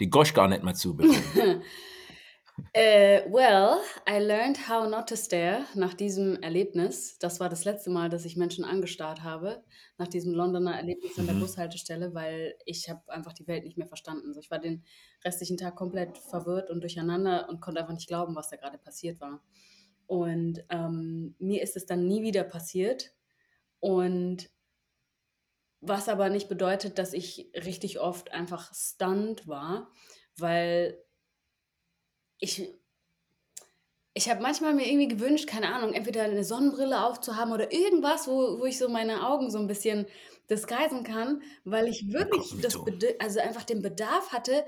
die Gosch gar nicht mal zubekommen. Äh, well, I learned how not to stare nach diesem Erlebnis. Das war das letzte Mal, dass ich Menschen angestarrt habe, nach diesem Londoner Erlebnis an der Mhm. Bushaltestelle, weil ich habe einfach die Welt nicht mehr verstanden. So, ich war den restlichen Tag komplett verwirrt und durcheinander und konnte einfach nicht glauben, was da gerade passiert war. Und ähm, mir ist es dann nie wieder passiert. Und was aber nicht bedeutet, dass ich richtig oft einfach stunned war, weil ich, ich habe manchmal mir irgendwie gewünscht, keine Ahnung, entweder eine Sonnenbrille aufzuhaben oder irgendwas, wo, wo ich so meine Augen so ein bisschen disguisen kann, weil ich wirklich das also einfach den Bedarf hatte,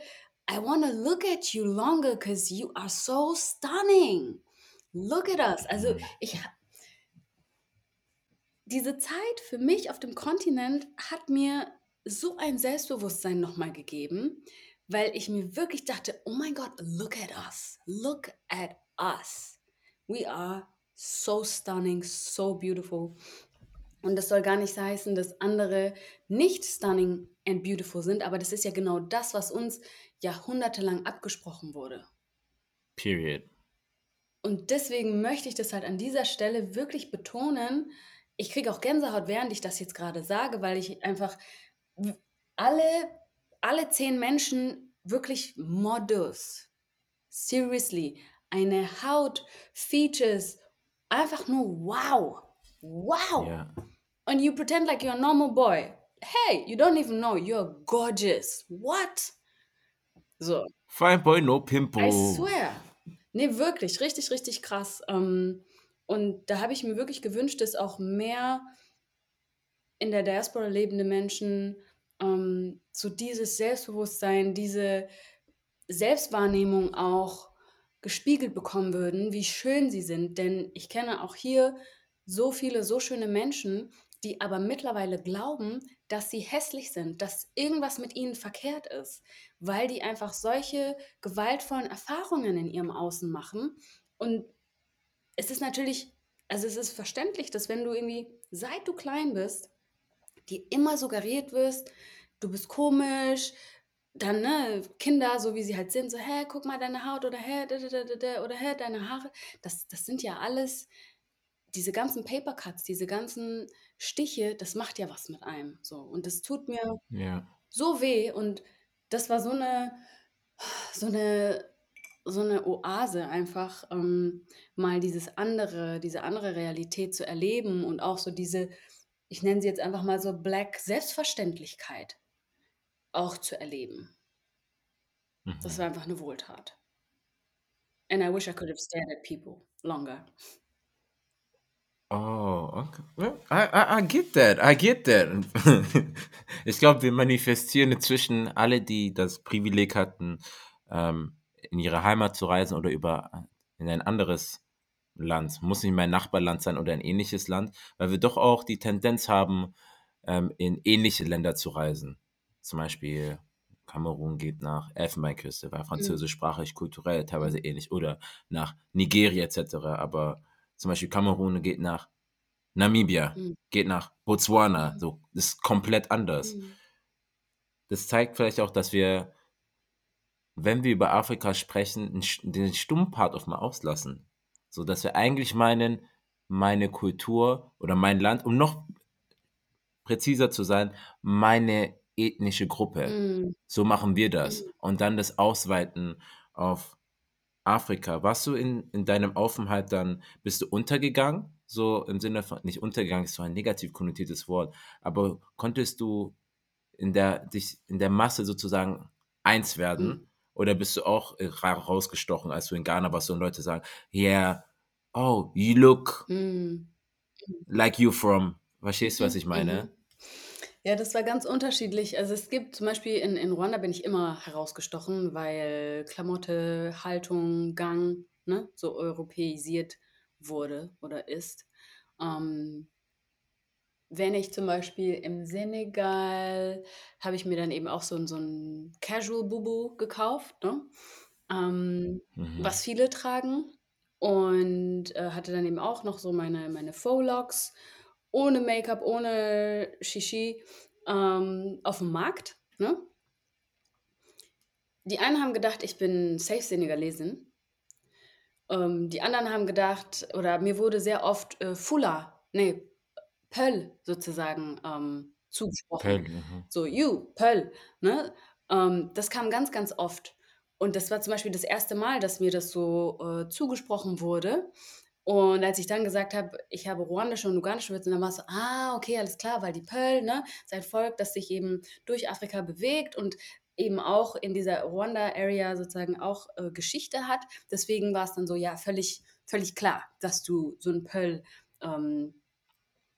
I want to look at you longer because you are so stunning. Look at us. Also Mhm. ich, diese Zeit für mich auf dem Kontinent hat mir so ein Selbstbewusstsein nochmal gegeben, weil ich mir wirklich dachte, oh mein Gott, look at us, look at us. We are so stunning, so beautiful. Und das soll gar nicht heißen, dass andere nicht stunning and beautiful sind, aber das ist ja genau das, was uns jahrhundertelang abgesprochen wurde. Period. Und deswegen möchte ich das halt an dieser Stelle wirklich betonen. Ich kriege auch Gänsehaut, während ich das jetzt gerade sage, weil ich einfach alle, alle zehn Menschen wirklich Modus, seriously, eine Haut, Features, einfach nur wow, wow. Ja. And you pretend like you're a normal boy. Hey, you don't even know you're gorgeous. What? So. Fine boy, no I pimple. swear. Nee, wirklich, richtig, richtig krass. Ähm, und da habe ich mir wirklich gewünscht, dass auch mehr in der Diaspora lebende Menschen ähm, so dieses Selbstbewusstsein, diese Selbstwahrnehmung auch gespiegelt bekommen würden, wie schön sie sind. Denn ich kenne auch hier so viele, so schöne Menschen, die aber mittlerweile glauben, dass sie hässlich sind, dass irgendwas mit ihnen verkehrt ist, weil die einfach solche gewaltvollen Erfahrungen in ihrem Außen machen. Und es ist natürlich, also es ist verständlich, dass wenn du irgendwie, seit du klein bist, dir immer suggeriert wirst, du bist komisch, dann, ne, Kinder, so wie sie halt sind, so, hä, guck mal deine Haut oder hä, da, da, da, da, da, oder hä, deine Haare. Das, das sind ja alles, diese ganzen Papercuts, diese ganzen Stiche, das macht ja was mit einem. So. Und das tut mir Ja. so weh. Und das war so eine, so eine, so eine Oase, einfach ähm, mal dieses andere, diese andere Realität zu erleben und auch so diese, ich nenne sie jetzt einfach mal so Black Selbstverständlichkeit auch zu erleben. Das Mhm. war einfach eine Wohltat. And I wish I could have stared at people longer. Oh, okay. I, I, I get that, I get that. Ich glaube, wir manifestieren inzwischen alle, die das Privileg hatten, ähm, in ihre Heimat zu reisen oder über in ein anderes Land, muss nicht mein Nachbarland sein oder ein ähnliches Land, weil wir doch auch die Tendenz haben, ähm, in ähnliche Länder zu reisen. Zum Beispiel Kamerun geht nach Elfenbeinküste, war Mhm. französischsprachig, kulturell teilweise ähnlich, oder nach Nigeria etc. Aber zum Beispiel Kamerun geht nach Namibia, Mhm. geht nach Botswana, Mhm. so, das ist komplett anders. Mhm. Das zeigt vielleicht auch, dass wir, wenn wir über Afrika sprechen, den Stummpart auf mal auslassen. So dass wir eigentlich meinen, meine Kultur oder mein Land, um noch präziser zu sein, meine ethnische Gruppe. Mhm. So machen wir das. Mhm. Und dann das Ausweiten auf Afrika. Warst du in, in deinem Aufenthalt dann, bist du untergegangen? So im Sinne von, nicht untergegangen ist so ein negativ konnotiertes Wort, aber konntest du in der, dich in der Masse sozusagen eins werden? Mhm. Oder bist du auch äh, ra- rausgestochen, als du in Ghana warst und Leute sagen, yeah, oh, you look Mhm. like you from, verstehst du, was Mhm. ich meine? Mhm. Ja, das war ganz unterschiedlich. Also es gibt zum Beispiel in, in Ruanda bin ich immer herausgestochen, weil Klamotte, Haltung, Gang ne, so europäisiert wurde oder ist. Ähm, wenn ich zum Beispiel im Senegal habe ich mir dann eben auch so, ein- so ein Casual Bubu gekauft, ne? ähm, Mhm. was viele tragen. Und äh, hatte dann eben auch noch so meine, meine Faux Locks ohne Make-up, ohne Shishi ähm, auf dem Markt. Ne? Die einen haben gedacht, ich bin safe Senegalesin. Ähm, die anderen haben gedacht, oder mir wurde sehr oft äh, Fula, nee, Pöll sozusagen ähm, zugesprochen. Pell, mhm. So, you, Pöll. Ne? Ähm, das kam ganz, ganz oft. Und das war zum Beispiel das erste Mal, dass mir das so äh, zugesprochen wurde. Und als ich dann gesagt habe, ich habe ruandische und ugandische Wurzeln, dann war es so, ah, okay, alles klar, weil die Pöll, ne, ist ein Volk, das sich eben durch Afrika bewegt und eben auch in dieser Ruanda-Area sozusagen auch äh, Geschichte hat. Deswegen war es dann so, ja, völlig, völlig klar, dass du so ein Pöll ähm,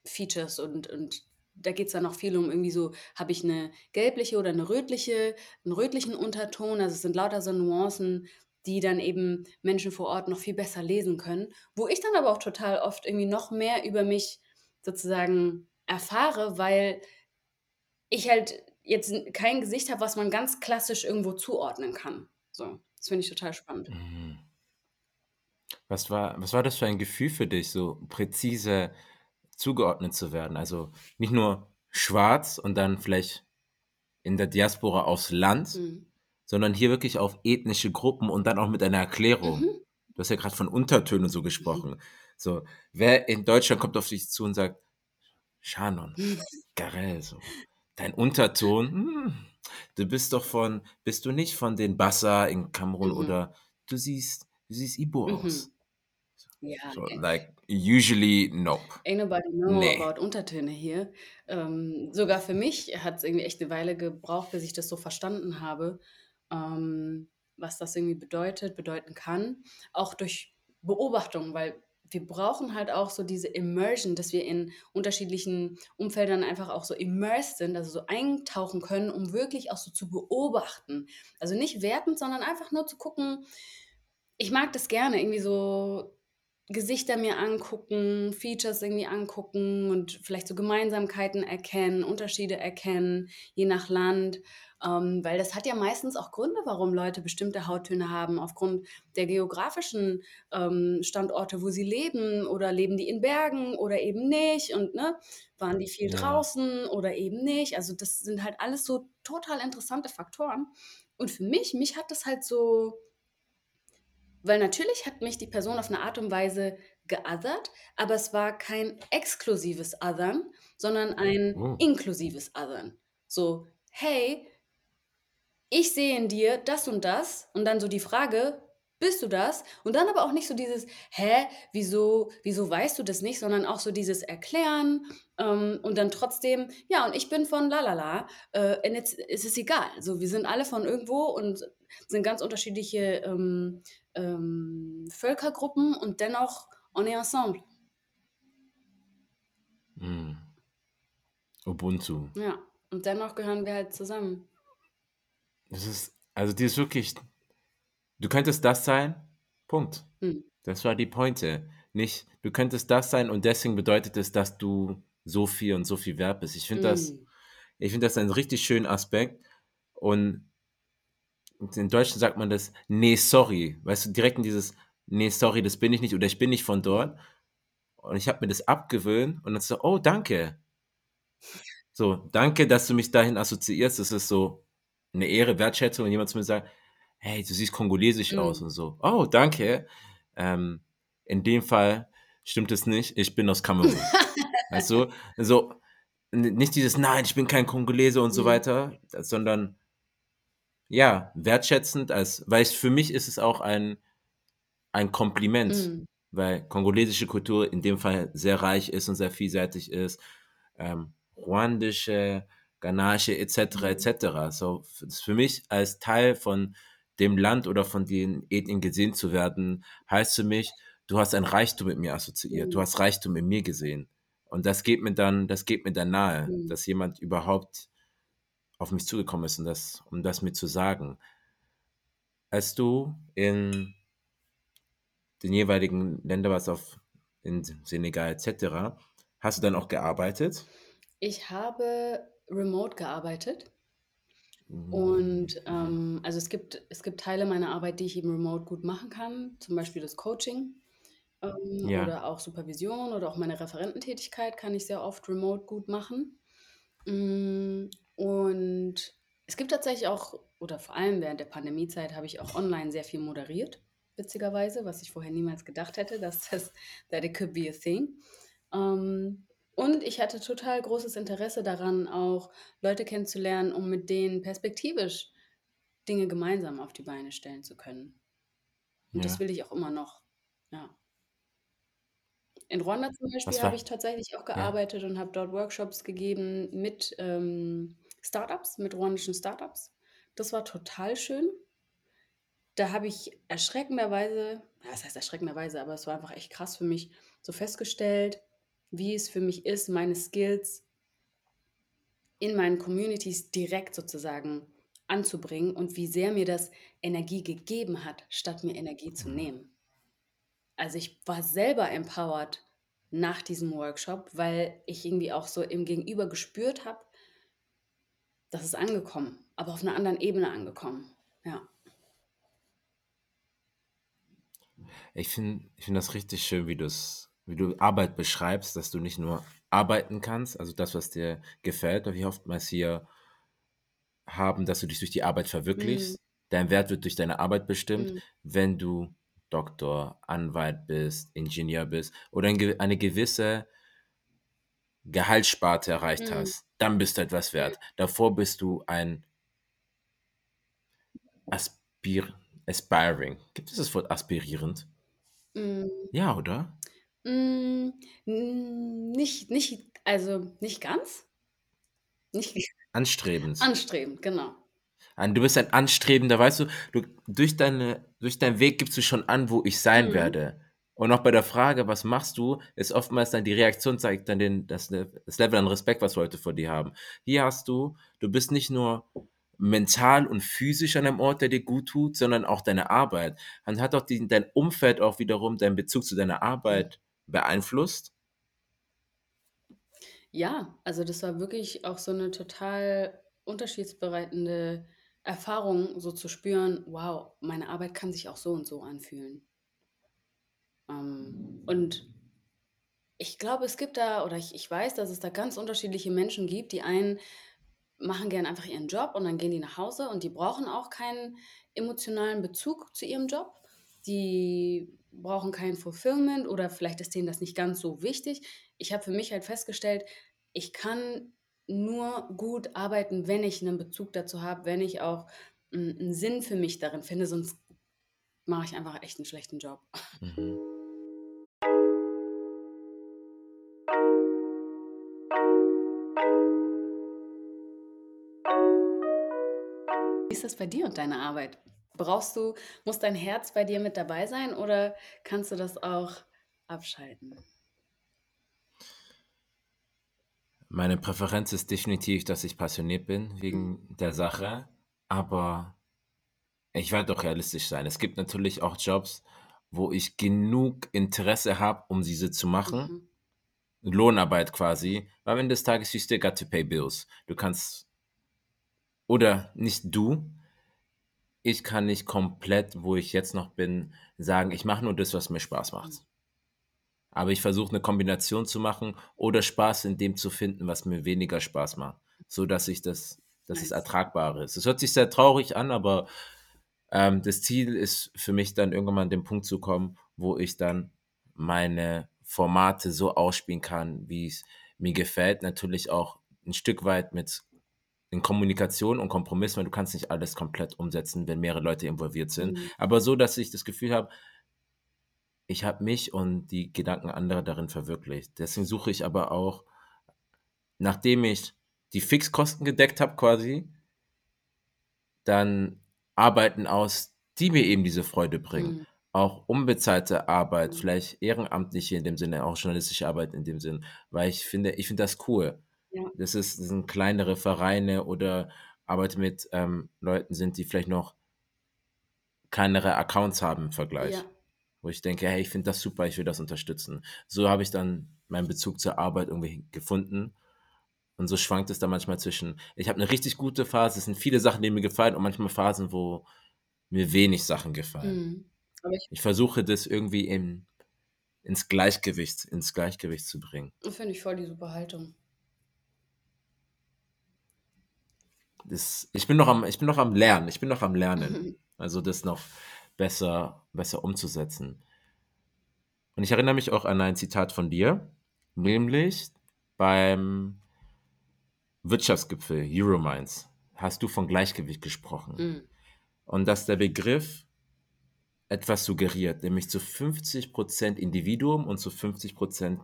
Features und, und da geht es dann auch viel um irgendwie so, habe ich eine gelbliche oder eine rötliche, einen rötlichen Unterton. Also es sind lauter so Nuancen, die dann eben Menschen vor Ort noch viel besser lesen können. Wo ich dann aber auch total oft irgendwie noch mehr über mich sozusagen erfahre, weil ich halt jetzt kein Gesicht habe, was man ganz klassisch irgendwo zuordnen kann. So, das finde ich total spannend. Mhm. Was war, was war das für ein Gefühl für dich, so präzise zugeordnet zu werden? Also nicht nur schwarz und dann vielleicht in der Diaspora aufs Land, Mhm. sondern hier wirklich auf ethnische Gruppen und dann auch mit einer Erklärung. Mhm. Du hast ja gerade von Untertönen so gesprochen. So, wer in Deutschland kommt auf dich zu und sagt, Shannon, Garel, so, dein Unterton, hm, du bist doch von, bist du nicht von den Bassa in Kamerun Mhm. oder du siehst, du siehst Ibo Mhm. aus. Ja, So, äh, like, usually, nope. Ain't nobody know Nee. about Untertöne hier. Ähm, sogar für mich hat es irgendwie echt eine Weile gebraucht, bis ich das so verstanden habe, ähm, was das irgendwie bedeutet, bedeuten kann. Auch durch Beobachtung, weil wir brauchen halt auch so diese Immersion, dass wir in unterschiedlichen Umfeldern einfach auch so immersed sind, also so eintauchen können, um wirklich auch so zu beobachten. Also nicht wertend, sondern einfach nur zu gucken, ich mag das gerne, irgendwie so Gesichter mir angucken, Features irgendwie angucken und vielleicht so Gemeinsamkeiten erkennen, Unterschiede erkennen, je nach Land. Ähm, weil das hat ja meistens auch Gründe, warum Leute bestimmte Hauttöne haben, aufgrund der geografischen ähm, Standorte, wo sie leben oder leben die in Bergen oder eben nicht und ne, waren die viel Ja. draußen oder eben nicht. Also das sind halt alles so total interessante Faktoren. Und für mich, mich hat das halt so, weil natürlich hat mich die Person auf eine Art und Weise geothert, aber es war kein exklusives Othern, sondern ein Oh. inklusives Othern. So, hey, ich sehe in dir das und das und dann so die Frage, bist du das? Und dann aber auch nicht so dieses, hä, wieso, wieso weißt du das nicht, sondern auch so dieses Erklären ähm, und dann trotzdem, ja, und ich bin von lalala, äh, und jetzt ist es egal. So, wir sind alle von irgendwo und sind ganz unterschiedliche ähm, ähm, Völkergruppen und dennoch on est ensemble. Mm. Ubuntu. Ja, und dennoch gehören wir halt zusammen. Das ist, also die ist wirklich, du könntest das sein, Punkt. Hm. Das war die Pointe. Nicht, du könntest das sein und deswegen bedeutet es, dass du so viel und so viel wert bist. Ich finde das, Hm. ich finde das einen richtig schönen Aspekt und in Deutschen sagt man das, nee, sorry. Weißt du, direkt in dieses, nee, sorry, das bin ich nicht oder ich bin nicht von dort. Und ich habe mir das abgewöhnt und dann so, oh, danke. So, danke, dass du mich dahin assoziierst. Das ist so eine Ehre, Wertschätzung, wenn jemand zu mir sagt, hey, du siehst kongolesisch Mhm. aus und so. Oh, danke. Ähm, in dem Fall stimmt es nicht. Ich bin aus Kamerun. weißt du? So, nicht dieses, nein, ich bin kein Kongolese und so Mhm. weiter, sondern ja, wertschätzend, als, weil es, für mich ist es auch ein, ein Kompliment, Mhm. weil kongolesische Kultur in dem Fall sehr reich ist und sehr vielseitig ist. Ähm, ruandische, ghanaische etc. Etc. So f- das für mich als Teil von dem Land oder von den Ethnien gesehen zu werden, heißt für mich, du hast ein Reichtum mit mir assoziiert, du Mhm. hast Reichtum in mir gesehen. Und das geht mir dann, das geht mir dann nahe, Mhm. dass jemand überhaupt auf mich zugekommen ist, und das, um das mir zu sagen. Als du in den jeweiligen Ländern warst, auf, in Senegal etc., hast du dann auch gearbeitet? Ich habe remote gearbeitet Mhm. und ähm, also es gibt, es gibt Teile meiner Arbeit, die ich eben remote gut machen kann, zum Beispiel das Coaching ähm, Ja. oder auch Supervision oder auch meine Referententätigkeit kann ich sehr oft remote gut machen. Und es gibt tatsächlich auch, oder vor allem während der Pandemiezeit, habe ich auch online sehr viel moderiert, witzigerweise, was ich vorher niemals gedacht hätte, dass das, that it could be a thing. Ähm, und ich hatte total großes Interesse daran, auch Leute kennenzulernen, um mit denen perspektivisch Dinge gemeinsam auf die Beine stellen zu können. Und das Ja. will ich auch immer noch. Ja. In Ruanda zum Beispiel habe war? ich tatsächlich auch Ja. gearbeitet und habe dort Workshops gegeben mit ähm, Startups, mit ruandischen Startups. Das war total schön. Da habe ich erschreckenderweise, das heißt erschreckenderweise, aber es war einfach echt krass für mich, so festgestellt, wie es für mich ist, meine Skills in meinen Communities direkt sozusagen anzubringen und wie sehr mir das Energie gegeben hat, statt mir Energie zu Mhm. nehmen. Also ich war selber empowered nach diesem Workshop, weil ich irgendwie auch so im Gegenüber gespürt habe, das ist angekommen, aber auf einer anderen Ebene angekommen. Ja. Ich finde ich find das richtig schön, wie, wie du Arbeit beschreibst, dass du nicht nur arbeiten kannst, also das, was dir gefällt, weil wir oftmals hier haben, dass du dich durch die Arbeit verwirklichst. Dein Wert wird durch deine Arbeit bestimmt. mm, Wenn du Doktor, Anwalt bist, Ingenieur bist oder eine gewisse Gehaltssparte erreicht mm, hast, dann bist du etwas mm, wert. Davor bist du ein Aspir aspiring. Gibt es das Wort aspirierend? mm, Ja, oder? mm, mm, nicht, nicht, also nicht ganz, nicht Anstrebend. anstrebend, genau. Du bist ein Anstrebender, weißt du, du durch, deine, durch deinen Weg gibst du schon an, wo ich sein Mhm. werde. Und auch bei der Frage, was machst du, ist oftmals dann die Reaktion zeigt dann den, das, das Level an Respekt, was Leute vor dir haben. Hier hast du, du bist nicht nur mental und physisch an einem Ort, der dir gut tut, sondern auch deine Arbeit. Und hat auch die, dein Umfeld auch wiederum deinen Bezug zu deiner Arbeit beeinflusst. Ja, also das war wirklich auch so eine total unterschiedsbereitende Erfahrung, so zu spüren, wow, meine Arbeit kann sich auch so und so anfühlen. Ähm, und ich glaube, es gibt da, oder ich, ich weiß, dass es da ganz unterschiedliche Menschen gibt. Die einen machen gern einfach ihren Job und dann gehen die nach Hause und die brauchen auch keinen emotionalen Bezug zu ihrem Job. Die brauchen kein Fulfillment oder vielleicht ist denen das nicht ganz so wichtig. Ich habe für mich halt festgestellt, ich kann nur gut arbeiten, wenn ich einen Bezug dazu habe, wenn ich auch mm, einen Sinn für mich darin finde, sonst mache ich einfach echt einen schlechten Job. Mhm. Ist das bei dir und deiner Arbeit? Brauchst du, muss dein Herz bei dir mit dabei sein oder kannst du das auch abschalten? Meine Präferenz ist definitiv, dass ich passioniert bin Mhm. wegen der Sache, aber ich werde doch realistisch sein. Es gibt natürlich auch Jobs, wo ich genug Interesse habe, um diese zu machen. Mhm. Lohnarbeit quasi, weil am Ende des Tages you still got to pay bills. Du kannst, oder nicht du, ich kann nicht komplett, wo ich jetzt noch bin, sagen, ich mache nur das, was mir Spaß macht. Aber ich versuche eine Kombination zu machen oder Spaß in dem zu finden, was mir weniger Spaß macht, so dass ich das, dass es Nice. ertragbar ist. Es hört sich sehr traurig an, aber ähm, das Ziel ist für mich dann irgendwann an den Punkt zu kommen, wo ich dann meine Formate so ausspielen kann, wie es mir gefällt. Natürlich auch ein Stück weit mit in Kommunikation und Kompromiss, weil du kannst nicht alles komplett umsetzen, wenn mehrere Leute involviert sind. Mhm. Aber so, dass ich das Gefühl habe, ich habe mich und die Gedanken anderer darin verwirklicht. Deswegen suche ich aber auch, nachdem ich die Fixkosten gedeckt habe quasi, dann Arbeiten aus, die mir eben diese Freude bringen. Mhm. Auch unbezahlte Arbeit, Mhm. vielleicht ehrenamtliche in dem Sinne, auch journalistische Arbeit in dem Sinn, weil ich finde, ich finde das cool. Ja. Das, ist, das sind kleinere Vereine oder arbeite mit ähm, Leuten sind, die vielleicht noch kleinere Accounts haben im Vergleich Ja. wo ich denke, hey, ich finde das super, ich will das unterstützen. So habe ich dann meinen Bezug zur Arbeit irgendwie gefunden. Und so schwankt es dann manchmal zwischen, ich habe eine richtig gute Phase, es sind viele Sachen, die mir gefallen und manchmal Phasen, wo mir wenig Sachen gefallen. Mhm. Ich Ich versuche das irgendwie in, ins Gleichgewicht, ins Gleichgewicht zu bringen. finde ich voll die super Haltung. Das, ich, bin noch am, ich bin noch am Lernen, ich bin noch am Lernen. Mhm. Also das noch besser, besser umzusetzen. Und ich erinnere mich auch an ein Zitat von dir, nämlich beim Wirtschaftsgipfel Eurominds hast du von Gleichgewicht gesprochen. Mhm. Und dass der Begriff etwas suggeriert, nämlich zu 50% Individuum und zu 50%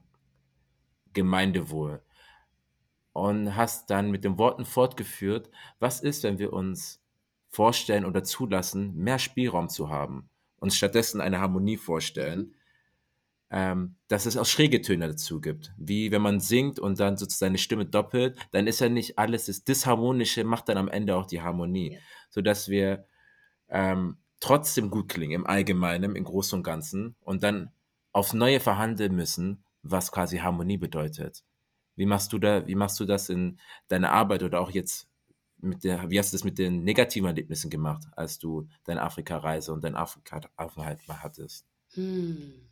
Gemeindewohl. Und hast dann mit den Worten fortgeführt, was ist, wenn wir uns vorstellen oder zulassen, mehr Spielraum zu haben, uns stattdessen eine Harmonie vorstellen, ähm, dass es auch schräge Töne dazu gibt. Wie wenn man singt und dann sozusagen seine Stimme doppelt, dann ist ja nicht alles das Disharmonische, macht dann am Ende auch die Harmonie. Ja. Sodass wir ähm, trotzdem gut klingen im Allgemeinen, im Großen und Ganzen und dann aufs Neue verhandeln müssen, was quasi Harmonie bedeutet. Wie machst du da, wie machst du das in deiner Arbeit oder auch jetzt mit der, wie hast du das mit den negativen Erlebnissen gemacht, als du deine Afrika-Reise und deinen Afrika-Aufenthalt mal hattest? Hm.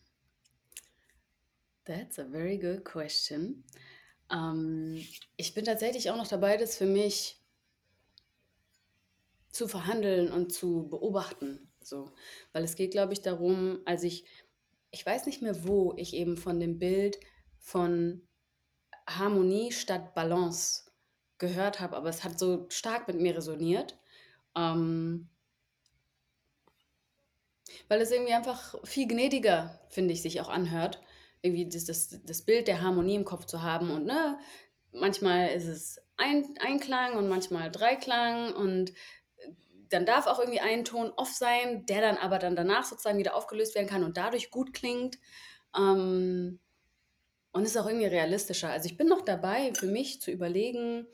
That's a very good question. Ähm, ich bin tatsächlich auch noch dabei, das für mich zu verhandeln und zu beobachten. So. Weil es geht, glaube ich, darum, also ich, ich weiß nicht mehr, wo ich eben von dem Bild von Harmonie statt Balance gehört habe, aber es hat so stark mit mir resoniert. Ähm, weil es irgendwie einfach viel gnädiger, finde ich, sich auch anhört. Irgendwie das, das, das Bild der Harmonie im Kopf zu haben. Und ne, manchmal ist es ein Einklang und manchmal Dreiklang. Und dann darf auch irgendwie ein Ton off sein, der dann aber dann danach sozusagen wieder aufgelöst werden kann und dadurch gut klingt. Ähm, und ist auch irgendwie realistischer. Also ich bin noch dabei, für mich zu überlegen,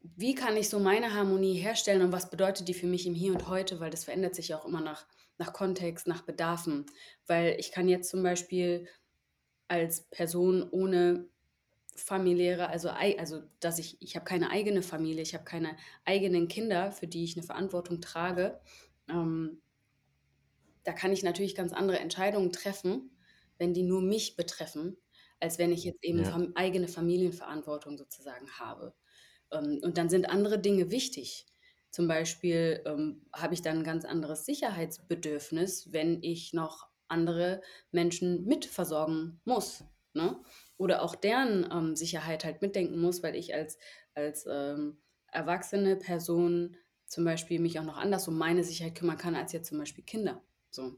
wie kann ich so meine Harmonie herstellen und was bedeutet die für mich im Hier und Heute, weil das verändert sich ja auch immer nach, nach Kontext, nach Bedarfen. Weil ich kann jetzt zum Beispiel als Person ohne familiäre, also, also dass ich, ich habe keine eigene Familie, ich habe keine eigenen Kinder, für die ich eine Verantwortung trage. Ähm, da kann ich natürlich ganz andere Entscheidungen treffen, wenn die nur mich betreffen, als wenn ich jetzt eben Ja. fam eigene Familienverantwortung sozusagen habe. Ähm, und dann sind andere Dinge wichtig. Zum Beispiel ähm, habe ich dann ein ganz anderes Sicherheitsbedürfnis, wenn ich noch andere Menschen mitversorgen muss. Ne? Oder auch deren ähm, Sicherheit halt mitdenken muss, weil ich als, als ähm, erwachsene Person zum Beispiel mich auch noch anders um meine Sicherheit kümmern kann, als jetzt zum Beispiel Kinder. So.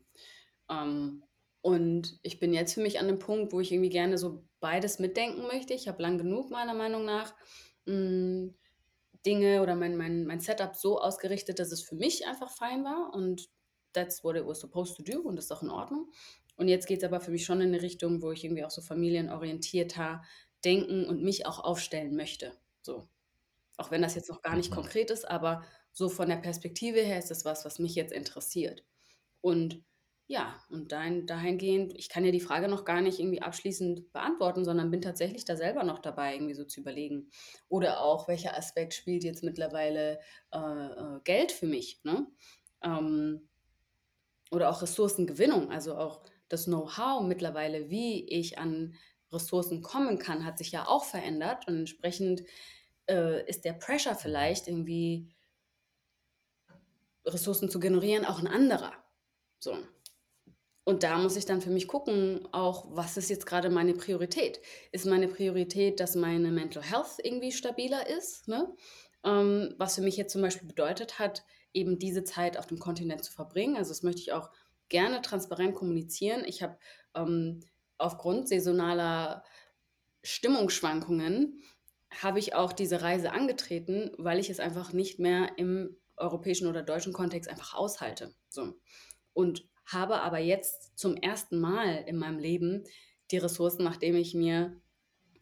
Ähm, und ich bin jetzt für mich an dem Punkt, wo ich irgendwie gerne so beides mitdenken möchte. Ich habe lang genug, meiner Meinung nach, mh, Dinge oder mein, mein, mein Setup so ausgerichtet, dass es für mich einfach fein war und that's what it was supposed to do und das ist auch in Ordnung. Und jetzt geht es aber für mich schon in eine Richtung, wo ich irgendwie auch so familienorientierter denken und mich auch aufstellen möchte. So. Auch wenn das jetzt noch gar nicht Mhm. konkret ist, aber so von der Perspektive her ist das was, was mich jetzt interessiert. Und ja, und dahin, dahingehend, ich kann ja die Frage noch gar nicht irgendwie abschließend beantworten, sondern bin tatsächlich da selber noch dabei, irgendwie so zu überlegen. Oder auch, welcher Aspekt spielt jetzt mittlerweile äh, äh, Geld für mich, ne? Ähm, oder auch Ressourcengewinnung, also auch das Know-how mittlerweile, wie ich an Ressourcen kommen kann, hat sich ja auch verändert und entsprechend äh, ist der Pressure vielleicht irgendwie Ressourcen zu generieren auch ein anderer. So. Und da muss ich dann für mich gucken, auch was ist jetzt gerade meine Priorität? Ist meine Priorität, dass meine Mental Health irgendwie stabiler ist? Ne? Ähm, was für mich jetzt zum Beispiel bedeutet hat, eben diese Zeit auf dem Kontinent zu verbringen. Also das möchte ich auch gerne transparent kommunizieren. Ich habe ähm, aufgrund saisonaler Stimmungsschwankungen habe ich auch diese Reise angetreten, weil ich es einfach nicht mehr im europäischen oder deutschen Kontext einfach aushalte. So. Und habe aber jetzt zum ersten Mal in meinem Leben die Ressourcen, nachdem ich mir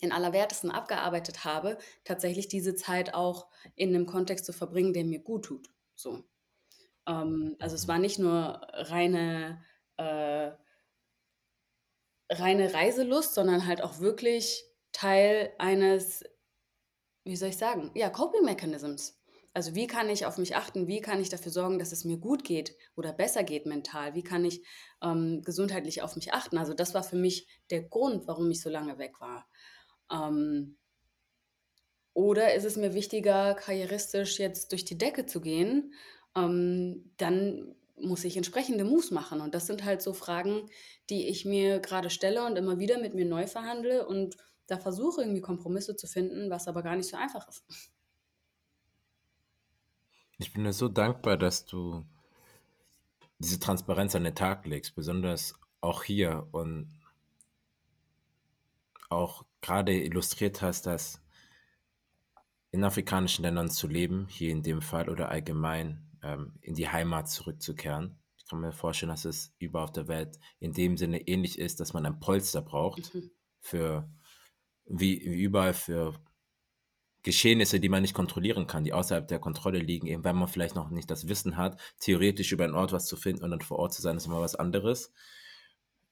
den Allerwertesten abgearbeitet habe, tatsächlich diese Zeit auch in einem Kontext zu verbringen, der mir gut tut. So. Ähm, also es war nicht nur reine, äh, reine Reiselust, sondern halt auch wirklich Teil eines, wie soll ich sagen, ja, Coping Mechanisms. Also wie kann ich auf mich achten? Wie kann ich dafür sorgen, dass es mir gut geht oder besser geht mental? Wie kann ich ähm, gesundheitlich auf mich achten? Also das war für mich der Grund, warum ich so lange weg war. Ähm, oder ist es mir wichtiger, karrieristisch jetzt durch die Decke zu gehen? Ähm, dann muss ich entsprechende Moves machen. Und das sind halt so Fragen, die ich mir gerade stelle und immer wieder mit mir neu verhandle und da versuche irgendwie Kompromisse zu finden, was aber gar nicht so einfach ist. Ich bin dir so dankbar, dass du diese Transparenz an den Tag legst, besonders auch hier und auch gerade illustriert hast, dass in afrikanischen Ländern zu leben, hier in dem Fall oder allgemein ähm, in die Heimat zurückzukehren. Ich kann mir vorstellen, dass es überall auf der Welt in dem Sinne ähnlich ist, dass man ein Polster braucht Mhm. für wie, wie überall für Geschehnisse, die man nicht kontrollieren kann, die außerhalb der Kontrolle liegen, eben weil man vielleicht noch nicht das Wissen hat, theoretisch über einen Ort was zu finden und dann vor Ort zu sein, ist immer was anderes.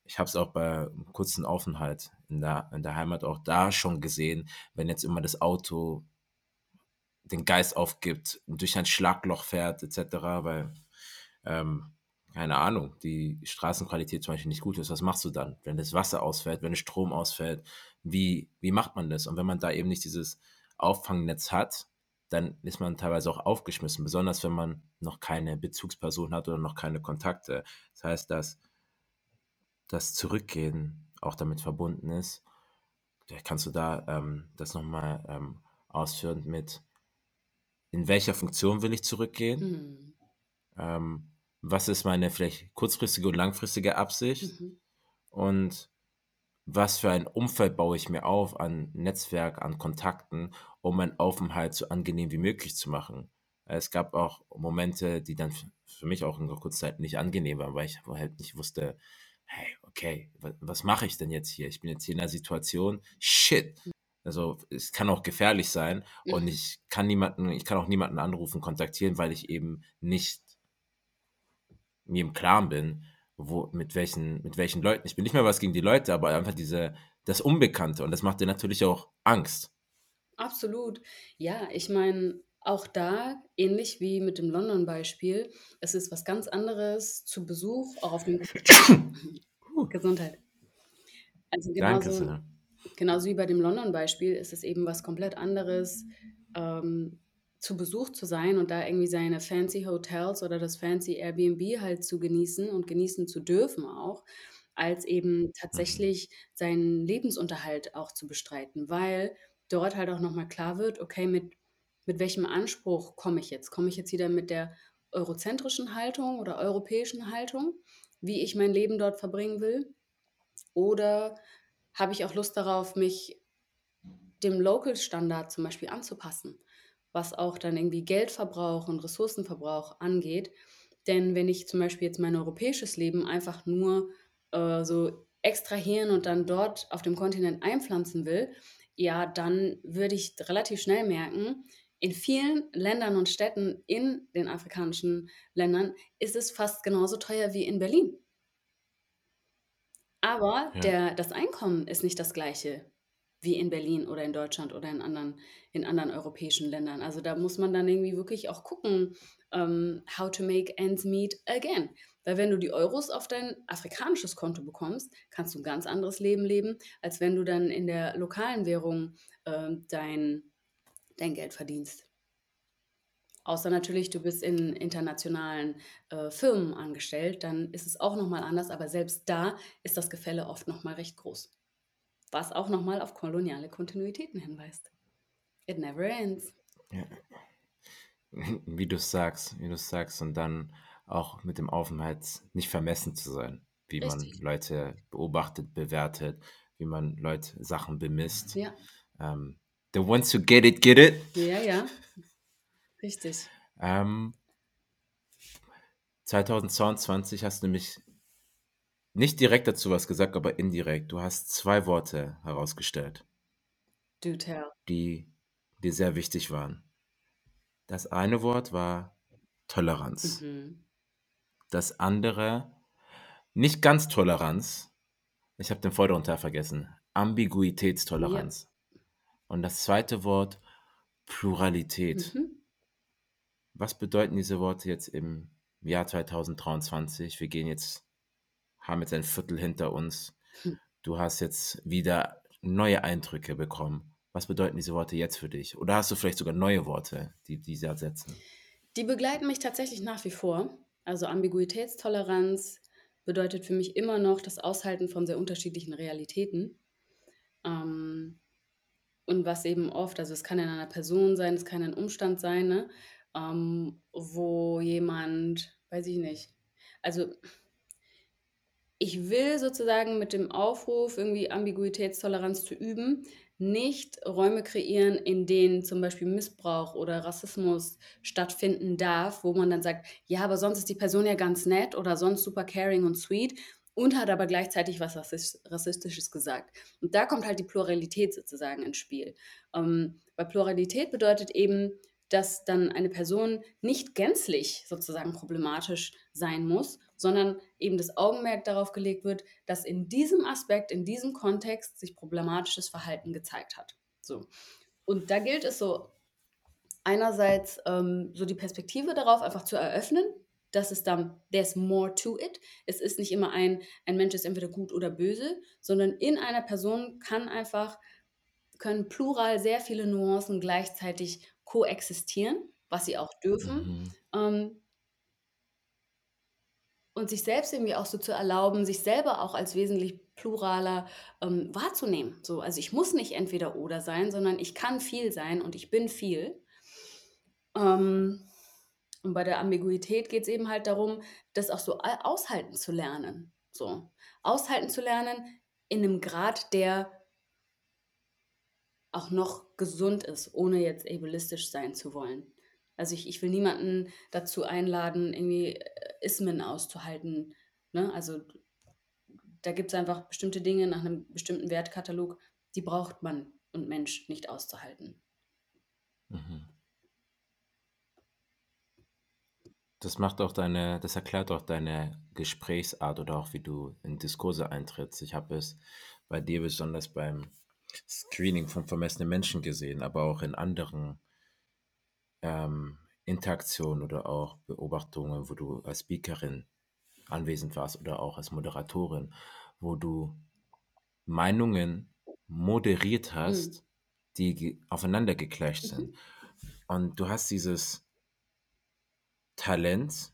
Ich habe es auch bei einem kurzen Aufenthalt in der, in der Heimat auch da schon gesehen, wenn jetzt immer das Auto den Geist aufgibt, durch ein Schlagloch fährt, etc., weil, ähm, keine Ahnung, die Straßenqualität zum Beispiel nicht gut ist. Was machst du dann, wenn das Wasser ausfällt, wenn der Strom ausfällt? Wie, wie macht man das? Und wenn man da eben nicht dieses Auffangnetz hat, dann ist man teilweise auch aufgeschmissen, besonders wenn man noch keine Bezugsperson hat oder noch keine Kontakte. Das heißt, dass das Zurückgehen auch damit verbunden ist. Vielleicht kannst du da ähm, das nochmal ähm, ausführen mit, in welcher Funktion will ich zurückgehen? Mhm. Ähm, was ist meine vielleicht kurzfristige und langfristige Absicht? Mhm. Und was für ein Umfeld baue ich mir auf an Netzwerk, an Kontakten, um meinen Aufenthalt so angenehm wie möglich zu machen. Es gab auch Momente, die dann für mich auch in der Kurzzeit nicht angenehm waren, weil ich halt nicht wusste, hey, okay, wa- was mache ich denn jetzt hier? Ich bin jetzt hier in einer Situation, shit. Also es kann auch gefährlich sein und Mhm. ich kann niemanden, ich kann auch niemanden anrufen, kontaktieren, weil ich eben nicht mir im Klaren bin, wo, mit welchen, mit welchen Leuten. Ich bin nicht mehr was gegen die Leute, aber einfach diese, das Unbekannte. Und das macht dir natürlich auch Angst. Absolut. Ja, ich meine, auch da, ähnlich wie mit dem London-Beispiel, es ist was ganz anderes zu Besuch, auch auf dem Gesundheit. Also Danke genauso, sehr. genauso wie bei dem London-Beispiel ist es eben was komplett anderes, ähm, zu Besuch zu sein und da irgendwie seine fancy Hotels oder das fancy Airbnb halt zu genießen und genießen zu dürfen auch, als eben Mhm. tatsächlich seinen Lebensunterhalt auch zu bestreiten, weil dort halt auch nochmal klar wird, okay, mit, mit welchem Anspruch komme ich jetzt? Komme ich jetzt wieder mit der eurozentrischen Haltung oder europäischen Haltung, wie ich mein Leben dort verbringen will? Oder habe ich auch Lust darauf, mich dem Local-Standard zum Beispiel anzupassen, was auch dann irgendwie Geldverbrauch und Ressourcenverbrauch angeht. Denn wenn ich zum Beispiel jetzt mein europäisches Leben einfach nur äh, so extrahieren und dann dort auf dem Kontinent einpflanzen will, ja, dann würde ich relativ schnell merken, in vielen Ländern und Städten in den afrikanischen Ländern ist es fast genauso teuer wie in Berlin. Aber Ja. der, das Einkommen ist nicht das gleiche wie in Berlin oder in Deutschland oder in anderen, in anderen europäischen Ländern. Also da muss man dann irgendwie wirklich auch gucken, ähm, how to make ends meet again. Weil wenn du die Euros auf dein afrikanisches Konto bekommst, kannst du ein ganz anderes Leben leben, als wenn du dann in der lokalen Währung ähm, dein, dein Geld verdienst. Außer natürlich, du bist in internationalen äh, Firmen angestellt, dann ist es auch nochmal anders, aber selbst da ist das Gefälle oft nochmal recht groß. Was auch nochmal auf koloniale Kontinuitäten hinweist. It never ends. Ja. Wie du sagst, wie du sagst, und dann auch mit dem Aufenthalt nicht vermessen zu sein, wie man Richtig. Leute beobachtet, bewertet, wie man Leute Sachen bemisst. Ja, Ähm, the ones who get it, get it. ja, ja. Richtig. Ähm, 2022 hast du nämlich nicht direkt dazu was gesagt, aber indirekt. Du hast zwei Worte herausgestellt, Do tell. die dir sehr wichtig waren. Das eine Wort war Toleranz. Mhm. Das andere, nicht ganz Toleranz, ich habe den vorderen Teil vergessen, Ambiguitätstoleranz. Und das zweite Wort, Pluralität. Mhm. Was bedeuten diese Worte jetzt im Jahr 2023? Wir gehen jetzt, haben jetzt ein Viertel hinter uns. Hm. Du hast jetzt wieder neue Eindrücke bekommen. Was bedeuten diese Worte jetzt für dich? Oder hast du vielleicht sogar neue Worte, die diese ersetzen? Die begleiten mich tatsächlich nach wie vor. Also Ambiguitätstoleranz bedeutet für mich immer noch das Aushalten von sehr unterschiedlichen Realitäten. Ähm, und was eben oft, also es kann in einer Person sein, es kann ein Umstand sein, ne? ähm, wo jemand, weiß ich nicht, also ich will sozusagen mit dem Aufruf, irgendwie Ambiguitätstoleranz zu üben, nicht Räume kreieren, in denen zum Beispiel Missbrauch oder Rassismus stattfinden darf, wo man dann sagt, ja, aber sonst ist die Person ja ganz nett oder sonst super caring und sweet und hat aber gleichzeitig was Rassis- Rassistisches gesagt. Und da kommt halt die Pluralität sozusagen ins Spiel. Ähm, weil Pluralität bedeutet eben, dass dann eine Person nicht gänzlich sozusagen problematisch sein muss, sondern eben das Augenmerk darauf gelegt wird, dass in diesem Aspekt, in diesem Kontext sich problematisches Verhalten gezeigt hat. So. Und da gilt es so einerseits ähm, so die Perspektive darauf einfach zu eröffnen, dass es dann, there's more to it. Es ist nicht immer ein, ein Mensch ist entweder gut oder böse, sondern in einer Person kann einfach, können plural sehr viele Nuancen gleichzeitig koexistieren, was sie auch dürfen. Mhm. Ähm, und sich selbst irgendwie auch so zu erlauben, sich selber auch als wesentlich pluraler ähm, wahrzunehmen. So, also ich muss nicht entweder oder sein, sondern ich kann viel sein und ich bin viel. Ähm, und bei der Ambiguität geht es eben halt darum, das auch so a- aushalten zu lernen. So, aushalten zu lernen in einem Grad, der auch noch gesund ist, ohne jetzt ableistisch sein zu wollen. Also ich, ich will niemanden dazu einladen, irgendwie äh, Ismen auszuhalten. Ne? Also da gibt es einfach bestimmte Dinge nach einem bestimmten Wertkatalog, die braucht man und Mensch nicht auszuhalten. Mhm. Das macht auch deine, das erklärt auch deine Gesprächsart oder auch wie du in Diskurse eintrittst. Ich habe es bei dir besonders beim Screening von vermessenen Menschen gesehen, aber auch in anderen ähm, Interaktionen oder auch Beobachtungen, wo du als Speakerin anwesend warst oder auch als Moderatorin, wo du Meinungen moderiert hast, die ge- aufeinander geclasht sind. Und du hast dieses Talent,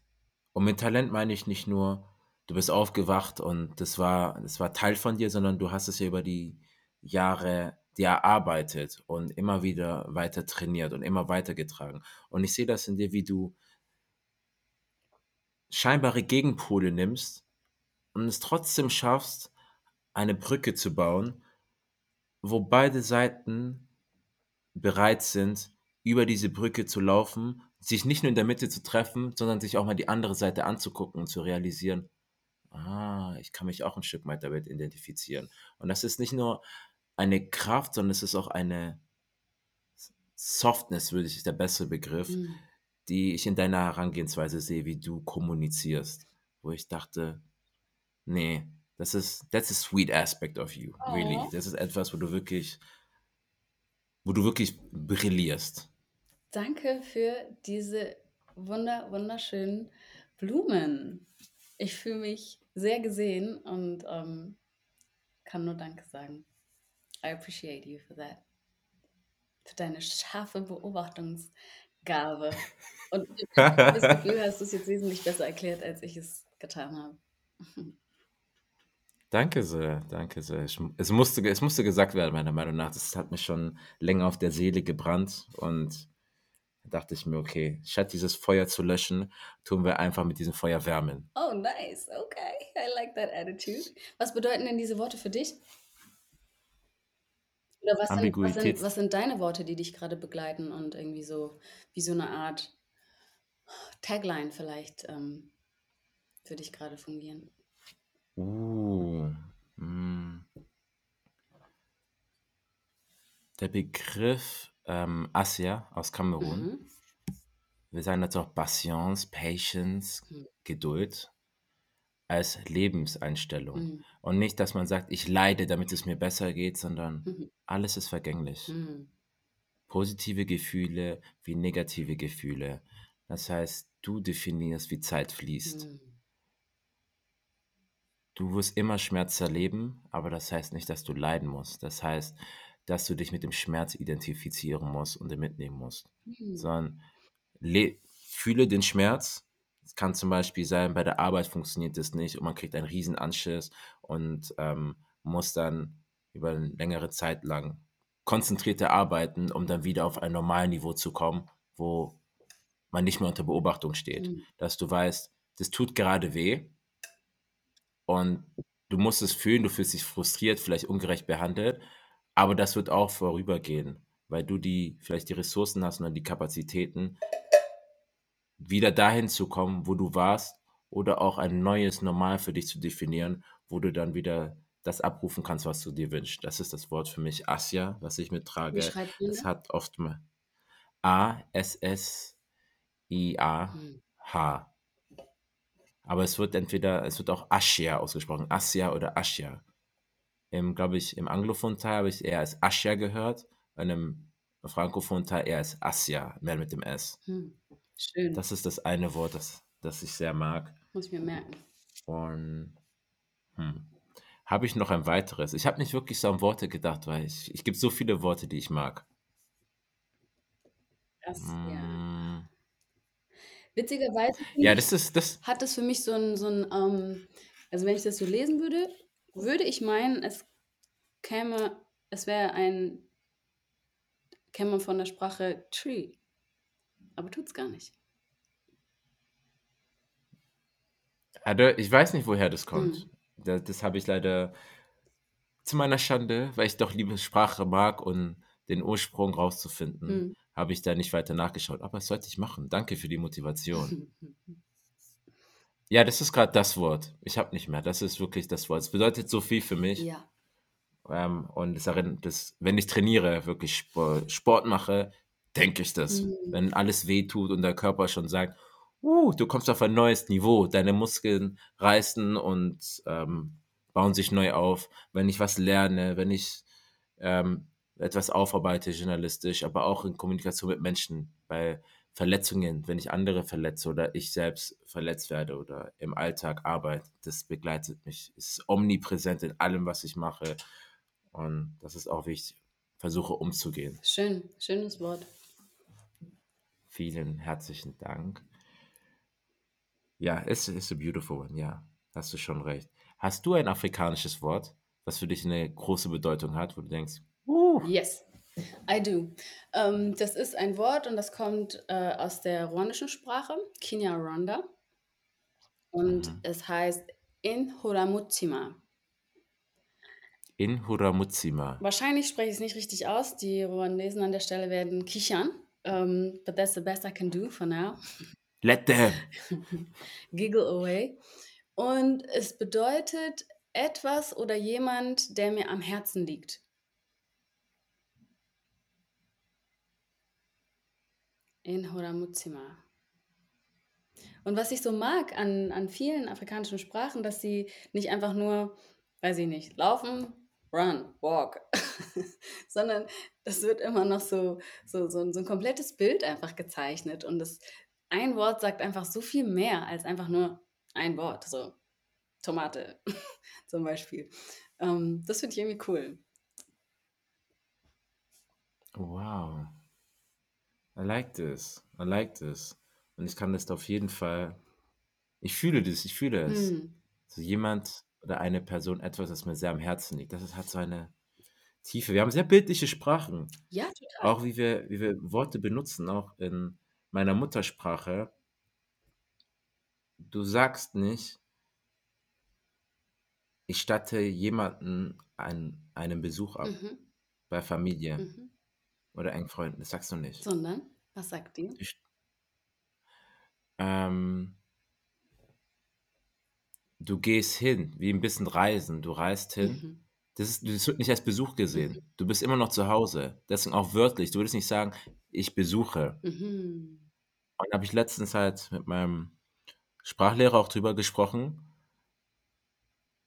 und mit Talent meine ich nicht nur, du bist aufgewacht und das war, das war Teil von dir, sondern du hast es ja über die Jahre dir erarbeitet und immer wieder weiter trainiert und immer weiter getragen. Und ich sehe das in dir, wie du scheinbare Gegenpole nimmst und es trotzdem schaffst, eine Brücke zu bauen, wo beide Seiten bereit sind, über diese Brücke zu laufen, sich nicht nur in der Mitte zu treffen, sondern sich auch mal die andere Seite anzugucken und zu realisieren, ah, ich kann mich auch ein Stück weit damit identifizieren. Und das ist nicht nur eine Kraft, sondern es ist auch eine Softness, würde ich, der bessere Begriff, Mm. die ich in deiner Herangehensweise sehe, wie du kommunizierst. Wo ich dachte, nee, das ist, that's a sweet aspect of you, really. Oh. Das ist etwas, wo du wirklich, wo du wirklich brillierst. Danke für diese wunder, wunderschönen Blumen. Ich fühle mich sehr gesehen und ähm, kann nur Danke sagen. I appreciate you for that. Für deine scharfe Beobachtungsgabe. Und ich das Gefühl, hast du es jetzt wesentlich besser erklärt, als ich es getan habe. Danke sehr, danke sehr. Ich, es, musste, es musste gesagt werden, meiner Meinung nach. Das hat mich schon länger auf der Seele gebrannt und da dachte ich mir, okay, statt dieses Feuer zu löschen, tun wir einfach mit diesem Feuer wärmen. Oh, nice. Okay. I like that attitude. Was bedeuten denn diese Worte für dich? Oder was sind, was, sind, was sind deine Worte, die dich gerade begleiten und irgendwie so wie so eine Art Tagline vielleicht ähm, für dich gerade fungieren? Uh, mm. Der Begriff ähm, Asia aus Kamerun, Mhm. wir sagen dazu auch Patience, Patience, Mhm. Geduld als Lebenseinstellung. Mhm. Und nicht, dass man sagt, ich leide, damit es mir besser geht, sondern Mhm. alles ist vergänglich. Mhm. Positive Gefühle wie negative Gefühle. Das heißt, du definierst, wie Zeit fließt. Mhm. Du wirst immer Schmerz erleben, aber das heißt nicht, dass du leiden musst. Das heißt, dass du dich mit dem Schmerz identifizieren musst und mitnehmen musst. Mhm. Sondern le fühle den Schmerz. Es kann zum Beispiel sein, bei der Arbeit funktioniert es nicht und man kriegt einen riesen Anschiss und ähm, muss dann über eine längere Zeit lang konzentrierter arbeiten, um dann wieder auf ein Normalniveau zu kommen, wo man nicht mehr unter Beobachtung steht. Mhm. Dass du weißt, das tut gerade weh und du musst es fühlen, du fühlst dich frustriert, vielleicht ungerecht behandelt, aber das wird auch vorübergehen, weil du die vielleicht die Ressourcen hast und die Kapazitäten, wieder dahin zu kommen, wo du warst oder auch ein neues Normal für dich zu definieren, wo du dann wieder das abrufen kannst, was du dir wünschst. Das ist das Wort für mich Asya, was ich mittrage. Es hat oft mal A S S I A. H. Aber es wird entweder, es wird auch Aschia ausgesprochen, Asya oder Aschia. Im, glaube ich, im anglophonen Teil habe ich eher als Aschia gehört, und im frankophonen Teil eher als Asya, mehr mit dem S. Hm. Schön. Das ist das eine Wort, das, das ich sehr mag. Muss ich mir merken. Und hm, habe ich noch ein weiteres? Ich habe nicht wirklich so an Worte gedacht, weil ich, ich gibt so viele Worte, die ich mag. Das, ja. Mm, Witzigerweise ja, das ist, das, hat das für mich so ein, so ein ähm, also wenn ich das so lesen würde, würde ich meinen, es käme, es wäre ein, käme von der Sprache Tree. Aber tut's gar nicht. Also, ich weiß nicht, woher das Hm. kommt. Da, das habe ich leider zu meiner Schande, weil ich doch liebe Sprache mag und den Ursprung rauszufinden, Hm. habe ich da nicht weiter nachgeschaut. Aber das sollte ich machen. Danke für die Motivation. Ja, das ist gerade das Wort. Ich habe nicht mehr. Das ist wirklich das Wort. Es bedeutet so viel für mich. ja. Ähm, und es erinnert, das, wenn ich trainiere, wirklich Sport, Sport mache, denke ich das. Hm. Wenn alles weh tut und der Körper schon sagt, uh, du kommst auf ein neues Niveau, deine Muskeln reißen und ähm, bauen sich neu auf. Wenn ich was lerne, wenn ich ähm, etwas aufarbeite journalistisch, aber auch in Kommunikation mit Menschen, bei Verletzungen, wenn ich andere verletze oder ich selbst verletzt werde oder im Alltag Arbeit, das begleitet mich, ist omnipräsent in allem, was ich mache. Und das ist auch wichtig, versuche umzugehen. Schön, schönes Wort. Vielen herzlichen Dank. Ja, it's, it's a beautiful one, ja, hast du schon recht. Hast du ein afrikanisches Wort, was für dich eine große Bedeutung hat, wo du denkst, uh, Yes, I do. Ähm, das ist ein Wort und das kommt äh, aus der ruandischen Sprache, Kinyarwanda. Und Mhm. es heißt Inhuramutima. in Huramutsima. Wahrscheinlich spreche ich es nicht richtig aus. Die Ruandesen an der Stelle werden kichern. Um, but that's the best I can do for now. Let them. Giggle away. Und es bedeutet etwas oder jemand, der mir am Herzen liegt. In Horamutsima. Und was ich so mag an, an vielen afrikanischen Sprachen, dass sie nicht einfach nur, weiß ich nicht, laufen, run, walk, sondern das wird immer noch so, so, so, so ein komplettes Bild einfach gezeichnet. Und das ein Wort sagt einfach so viel mehr als einfach nur ein Wort. So Tomate zum Beispiel. Ähm, das finde ich irgendwie cool. Wow. I like this. I like this. Und ich kann das auf jeden Fall. Ich fühle das, ich fühle es. Hm. So jemand oder eine Person, etwas, das mir sehr am Herzen liegt. Das ist, hat so eine Tiefe. Wir haben sehr bildliche Sprachen. Ja, total. Auch wie wir, wie wir Worte benutzen, auch in meiner Muttersprache. Du sagst nicht, ich statte jemanden einen, einen Besuch ab Mhm. bei Familie Mhm. oder engen Freunden. Das sagst du nicht. Sondern, was sagt die? Ich, ähm, du gehst hin, wie ein bisschen reisen. Du reist hin. Mhm. Das, ist, das wird nicht als Besuch gesehen. Du bist immer noch zu Hause. Deswegen auch wörtlich. Du würdest nicht sagen, ich besuche. Mhm. Und da habe ich letztens halt mit meinem Sprachlehrer auch drüber gesprochen,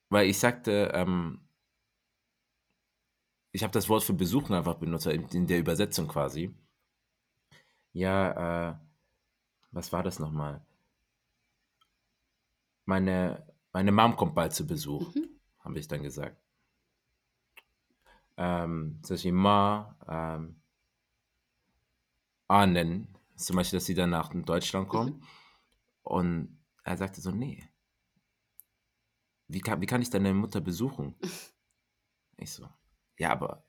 weil ich sagte, ähm, ich habe das Wort für besuchen einfach benutzt, in, in der Übersetzung quasi. Ja, äh, was war das nochmal? Meine, meine Mom kommt bald zu Besuch, Mhm. habe ich dann gesagt. Ähm, zum Beispiel Ma, ähm, ahnen, zum Beispiel, dass sie dann nach Deutschland kommen. Und er sagte so, nee, wie kann, wie kann ich deine Mutter besuchen? Ich so, ja, aber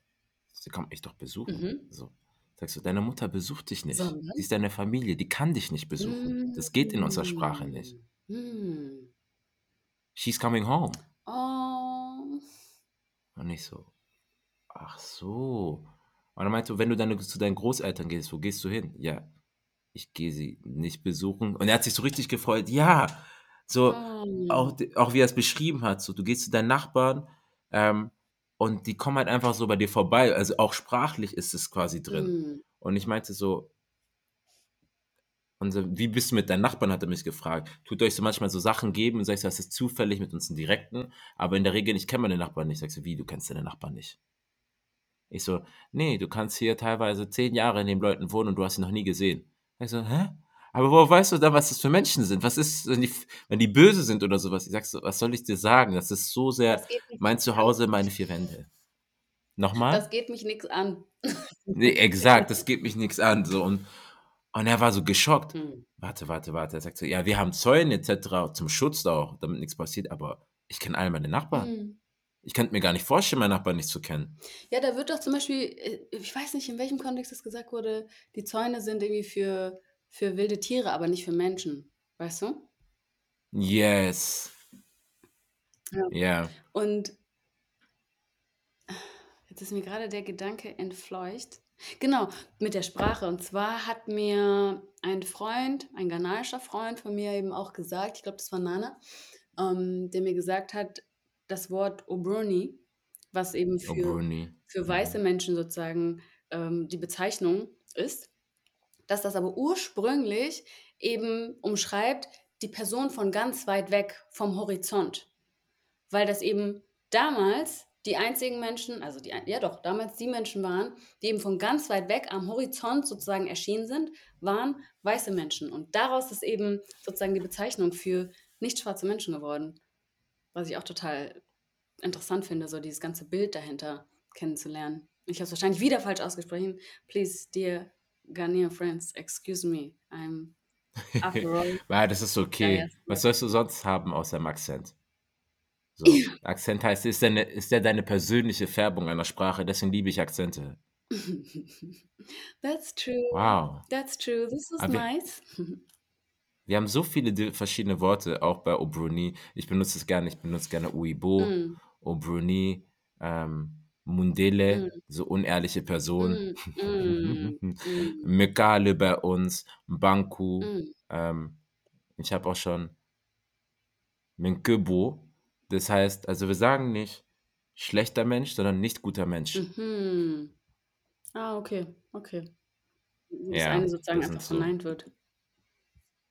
sie kommt mich doch besuchen. Mhm. So. Sagst du, deine Mutter besucht dich nicht. Sie ist deine Familie, die kann dich nicht besuchen. Das geht in unserer Sprache nicht. Mhm. She's coming home. Oh. Und ich so, ach so. Und er meinte, wenn du dann zu deinen Großeltern gehst, wo gehst du hin? Ja, ich gehe sie nicht besuchen. Und er hat sich so richtig gefreut. Ja, so, Oh. auch, auch wie er es beschrieben hat, so, du gehst zu deinen Nachbarn ähm, und die kommen halt einfach so bei dir vorbei. Also auch sprachlich ist es quasi drin. Mhm. Und ich meinte so, und so, wie bist du mit deinen Nachbarn, hat er mich gefragt. Tut euch so manchmal so Sachen geben und sagst, du, das ist zufällig mit uns einen Direkten, aber in der Regel, ich kenne meine Nachbarn nicht. Sagst du, wie, du kennst deine Nachbarn nicht? Ich so, nee, du kannst hier teilweise zehn Jahre in den Leuten wohnen und du hast sie noch nie gesehen. Ich so, hä? Aber woher weißt du dann, was das für Menschen sind? Was ist, wenn die, wenn die böse sind oder sowas? Ich sag so, was soll ich dir sagen? Das ist so sehr mein Zuhause, meine vier Wände. Nochmal? Das geht mich nichts an. Nee, exakt, das geht mich nichts an. So. Und, und er war so geschockt. Mhm. Warte, warte, warte. Er sagt so, ja, wir haben Zäune etc. zum Schutz da auch, damit nichts passiert, aber ich kenne alle meine Nachbarn. Mhm. Ich könnte mir gar nicht vorstellen, meine Nachbarn nicht zu kennen. Ja, da wird doch zum Beispiel, äh, ich weiß nicht, in welchem Kontext das gesagt wurde, die Zäune sind irgendwie für, für wilde Tiere, aber nicht für Menschen. Weißt du? Yes. Ja. Ja. Und jetzt ist mir gerade der Gedanke entfleucht. Genau, mit der Sprache. Und zwar hat mir ein Freund, ein ghanaischer Freund von mir eben auch gesagt, ich glaube, das war Nana, ähm, der mir gesagt hat, das Wort Obroni, was eben für, für weiße Menschen sozusagen ähm, die Bezeichnung ist, dass das aber ursprünglich eben umschreibt die Person von ganz weit weg vom Horizont. Weil das eben damals die einzigen Menschen, also die, ja doch, damals die Menschen waren, die eben von ganz weit weg am Horizont sozusagen erschienen sind, waren weiße Menschen. Und daraus ist eben sozusagen die Bezeichnung für nicht schwarze Menschen geworden. Was ich auch total interessant finde, so dieses ganze Bild dahinter kennenzulernen. Ich habe es wahrscheinlich wieder falsch ausgesprochen. Please, dear Ghanaian friends, excuse me. I'm after all. Ja, das ist okay. Was sollst du sonst haben außer dem Akzent? So. Akzent heißt, ist, deine, ist der deine persönliche Färbung einer Sprache, deswegen liebe ich Akzente. That's true. Wow. That's true. This was Aber wir- nice. Wir haben so viele verschiedene Worte, auch bei Obruni. Ich benutze es gerne, ich benutze gerne Uibo, Mm, Obruni, ähm, Mundele, Mm. so unehrliche Person. mm, mm, Mekale bei uns, Banku. mm. Ähm, ich habe auch schon Menkebo. Das heißt, also wir sagen nicht schlechter Mensch, sondern nicht guter Mensch. Mhm. Ah, okay, okay. das Ja, eine sozusagen einfach so verneint wird.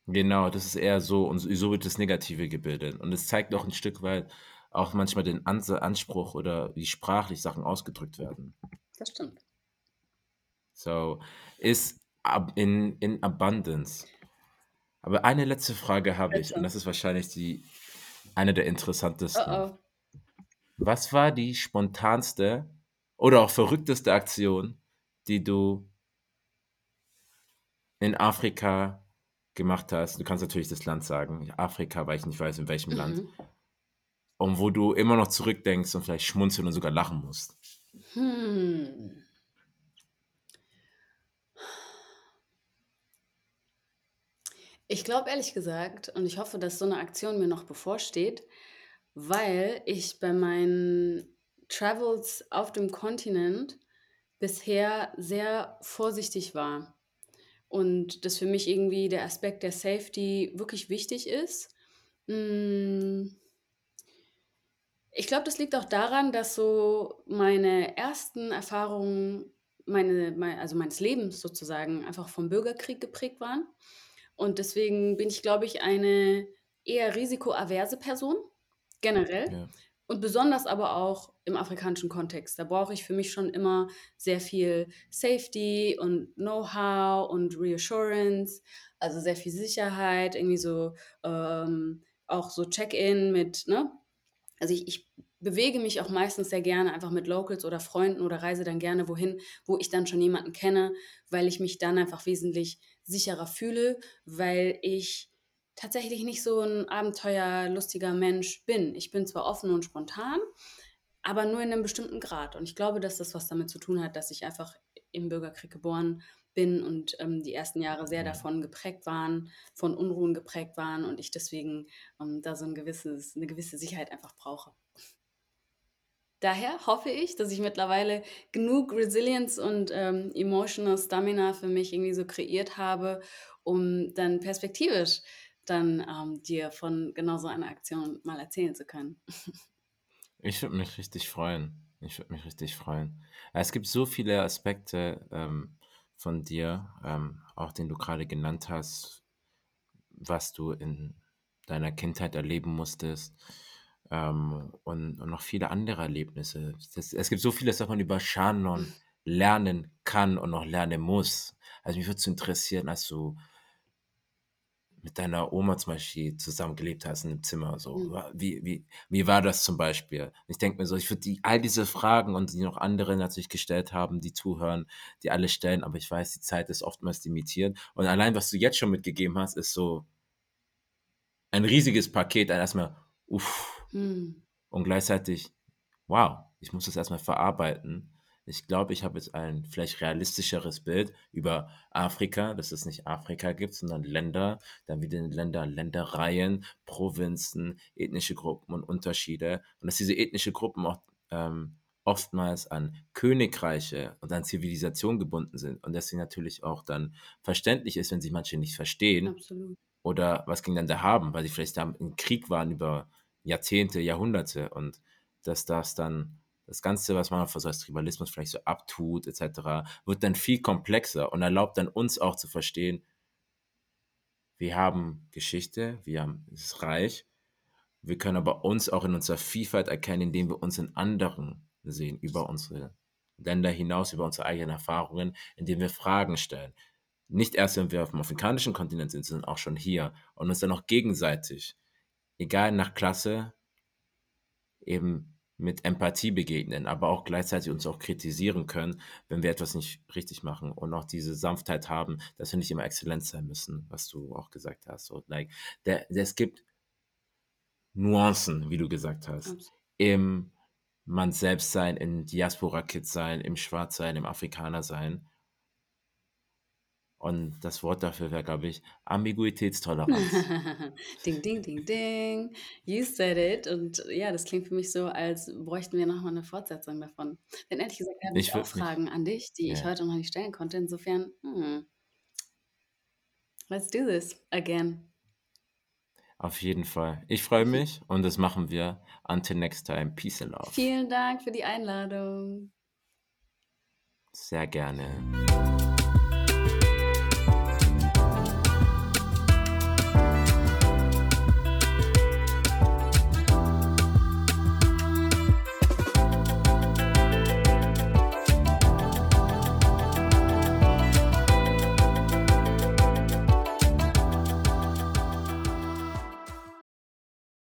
Genau, das ist eher so und so wird das Negative gebildet. Und es zeigt auch ein Stück weit auch manchmal den Anspruch oder wie sprachlich Sachen ausgedrückt werden. Das stimmt. So, ist in in Abundance. Aber eine letzte Frage habe ich und das ist wahrscheinlich die eine der Oh, interessantesten. oh. Was war die spontanste oder auch verrückteste Aktion, die du in Afrika gemacht hast? Du kannst natürlich das Land sagen. Afrika, weil ich nicht weiß, in welchem Land. Mhm. Und wo du immer noch zurückdenkst und vielleicht schmunzeln und sogar lachen musst. Hm. Ich glaube ehrlich gesagt und ich hoffe, dass so 'ne Aktion mir noch bevorsteht, weil ich bei meinen Travels auf dem Kontinent bisher sehr vorsichtig war und dass für mich irgendwie der Aspekt der Safety wirklich wichtig ist. Hm ich glaube, das liegt auch daran, dass so meine ersten Erfahrungen meine mei also meines Lebens sozusagen einfach vom Bürgerkrieg geprägt waren. Und deswegen bin ich, glaube ich, eine eher risikoaverse Person, generell Ja. und besonders aber auch im afrikanischen Kontext. Da brauche ich für mich schon immer sehr viel Safety und Know-how und Reassurance, also sehr viel Sicherheit, irgendwie so, ähm, auch so Check-in mit, ne? Also, ich ich bewege mich auch meistens sehr gerne einfach mit Locals oder Freunden oder reise dann gerne wohin, wo ich dann schon jemanden kenne, weil ich mich dann einfach wesentlich sicherer fühle, weil ich tatsächlich nicht so 'n abenteuerlustiger Mensch bin. Ich bin zwar offen und spontan, aber nur in 'nem bestimmten Grad. Und ich glaube, dass das was damit zu tun hat, dass ich einfach im Bürgerkrieg geboren bin und, ähm, die ersten Jahre sehr Ja. davon geprägt waren von Unruhen geprägt waren und ich deswegen, ähm, da so 'n gewisses 'ne gewisse Sicherheit einfach brauche. Daher hoffe ich, dass ich mittlerweile genug Resilience und, ähm, Emotional Stamina für mich irgendwie so kreiert habe, um dann perspektivisch dann, ähm, dir von genau so einer Aktion mal erzählen zu können. Ich würde mich richtig freuen. Ich würde mich richtig freuen. Es gibt so viele Aspekte, ähm, von dir, ähm, auch den du grade genannt hast, was du in deiner Kindheit erleben musstest, ähm, und und noch viele andere Erlebnisse. Es es gibt so vieles, was man über Shannon lernen kann und noch lernen muss. Also, mich würde es interessieren, als du mit deiner Oma zum Beispiel zusammengelebt hast in 'nem Zimmer so. Mhm. Wie wie wie war das zum Beispiel? Ich denke mir so, ich würde die all diese Fragen und die noch andere natürlich gestellt haben, die zuhören, die alle stellen, aber ich weiß, die Zeit ist oftmals limitiert. Und allein, was du jetzt schon mitgegeben hast, ist so ein riesiges Paket, ein erst mal, uff. Mhm. Und gleichzeitig, wow, ich muss das erst mal verarbeiten. Ich glaube, ich habe jetzt ein vielleicht realistischeres Bild über Afrika, dass es nicht Afrika gibt, sondern Länder, dann wieder Länder, Ländereien, Provinzen, ethnische Gruppen und Unterschiede. Und dass diese ethnische Gruppen auch, ähm, oftmals an Königreiche und an Zivilisation gebunden sind und deswegen natürlich auch dann verständlich ist, wenn sich manche nicht verstehen Absolut. oder was gegeneinander haben, weil sie vielleicht da im Krieg waren über Jahrzehnte, Jahrhunderte und dass das dann das Ganze, was man so als Tribalismus vielleicht so abtut et cetera, wird dann viel komplexer und erlaubt dann uns auch zu verstehen wir haben Geschichte, wir haben das Reich. Wir können aber uns auch in unserer Vielfalt erkennen, indem wir uns in anderen sehen, über unsere Länder hinaus, über unsere eigenen Erfahrungen, indem wir Fragen stellen. Nicht erst, wenn wir auf'm afrikanischen Kontinent sind, sondern auch schon hier und uns dann auch gegenseitig, egal nach Klasse, eben mit Empathie begegnen, aber auch gleichzeitig uns auch kritisieren können, wenn wir etwas nicht richtig machen und auch diese Sanftheit haben, dass wir nicht immer exzellent sein müssen, was du auch gesagt hast. So, like, der es gibt Nuancen, wie du gesagt hast, im Man-Selbst-Sein, im Diaspora-Kid-Sein, im Schwarz-Sein, im Afrikaner-Sein. Und das Wort dafür wäre, glaube ich, Ambiguitätstoleranz. Ding, ding, ding, ding. You said it. Und ja, das klingt für mich so, als bräuchten wir noch mal 'ne Fortsetzung davon. Denn ehrlich gesagt habe ich Ich auch Fragen an dich, die ich ja. heute noch nicht stellen konnte. Insofern, hm let's do this again. Auf jeden Fall. Ich freue mich und das machen wir. Until next time. Peace and love. Vielen Dank für die Einladung. Sehr gerne.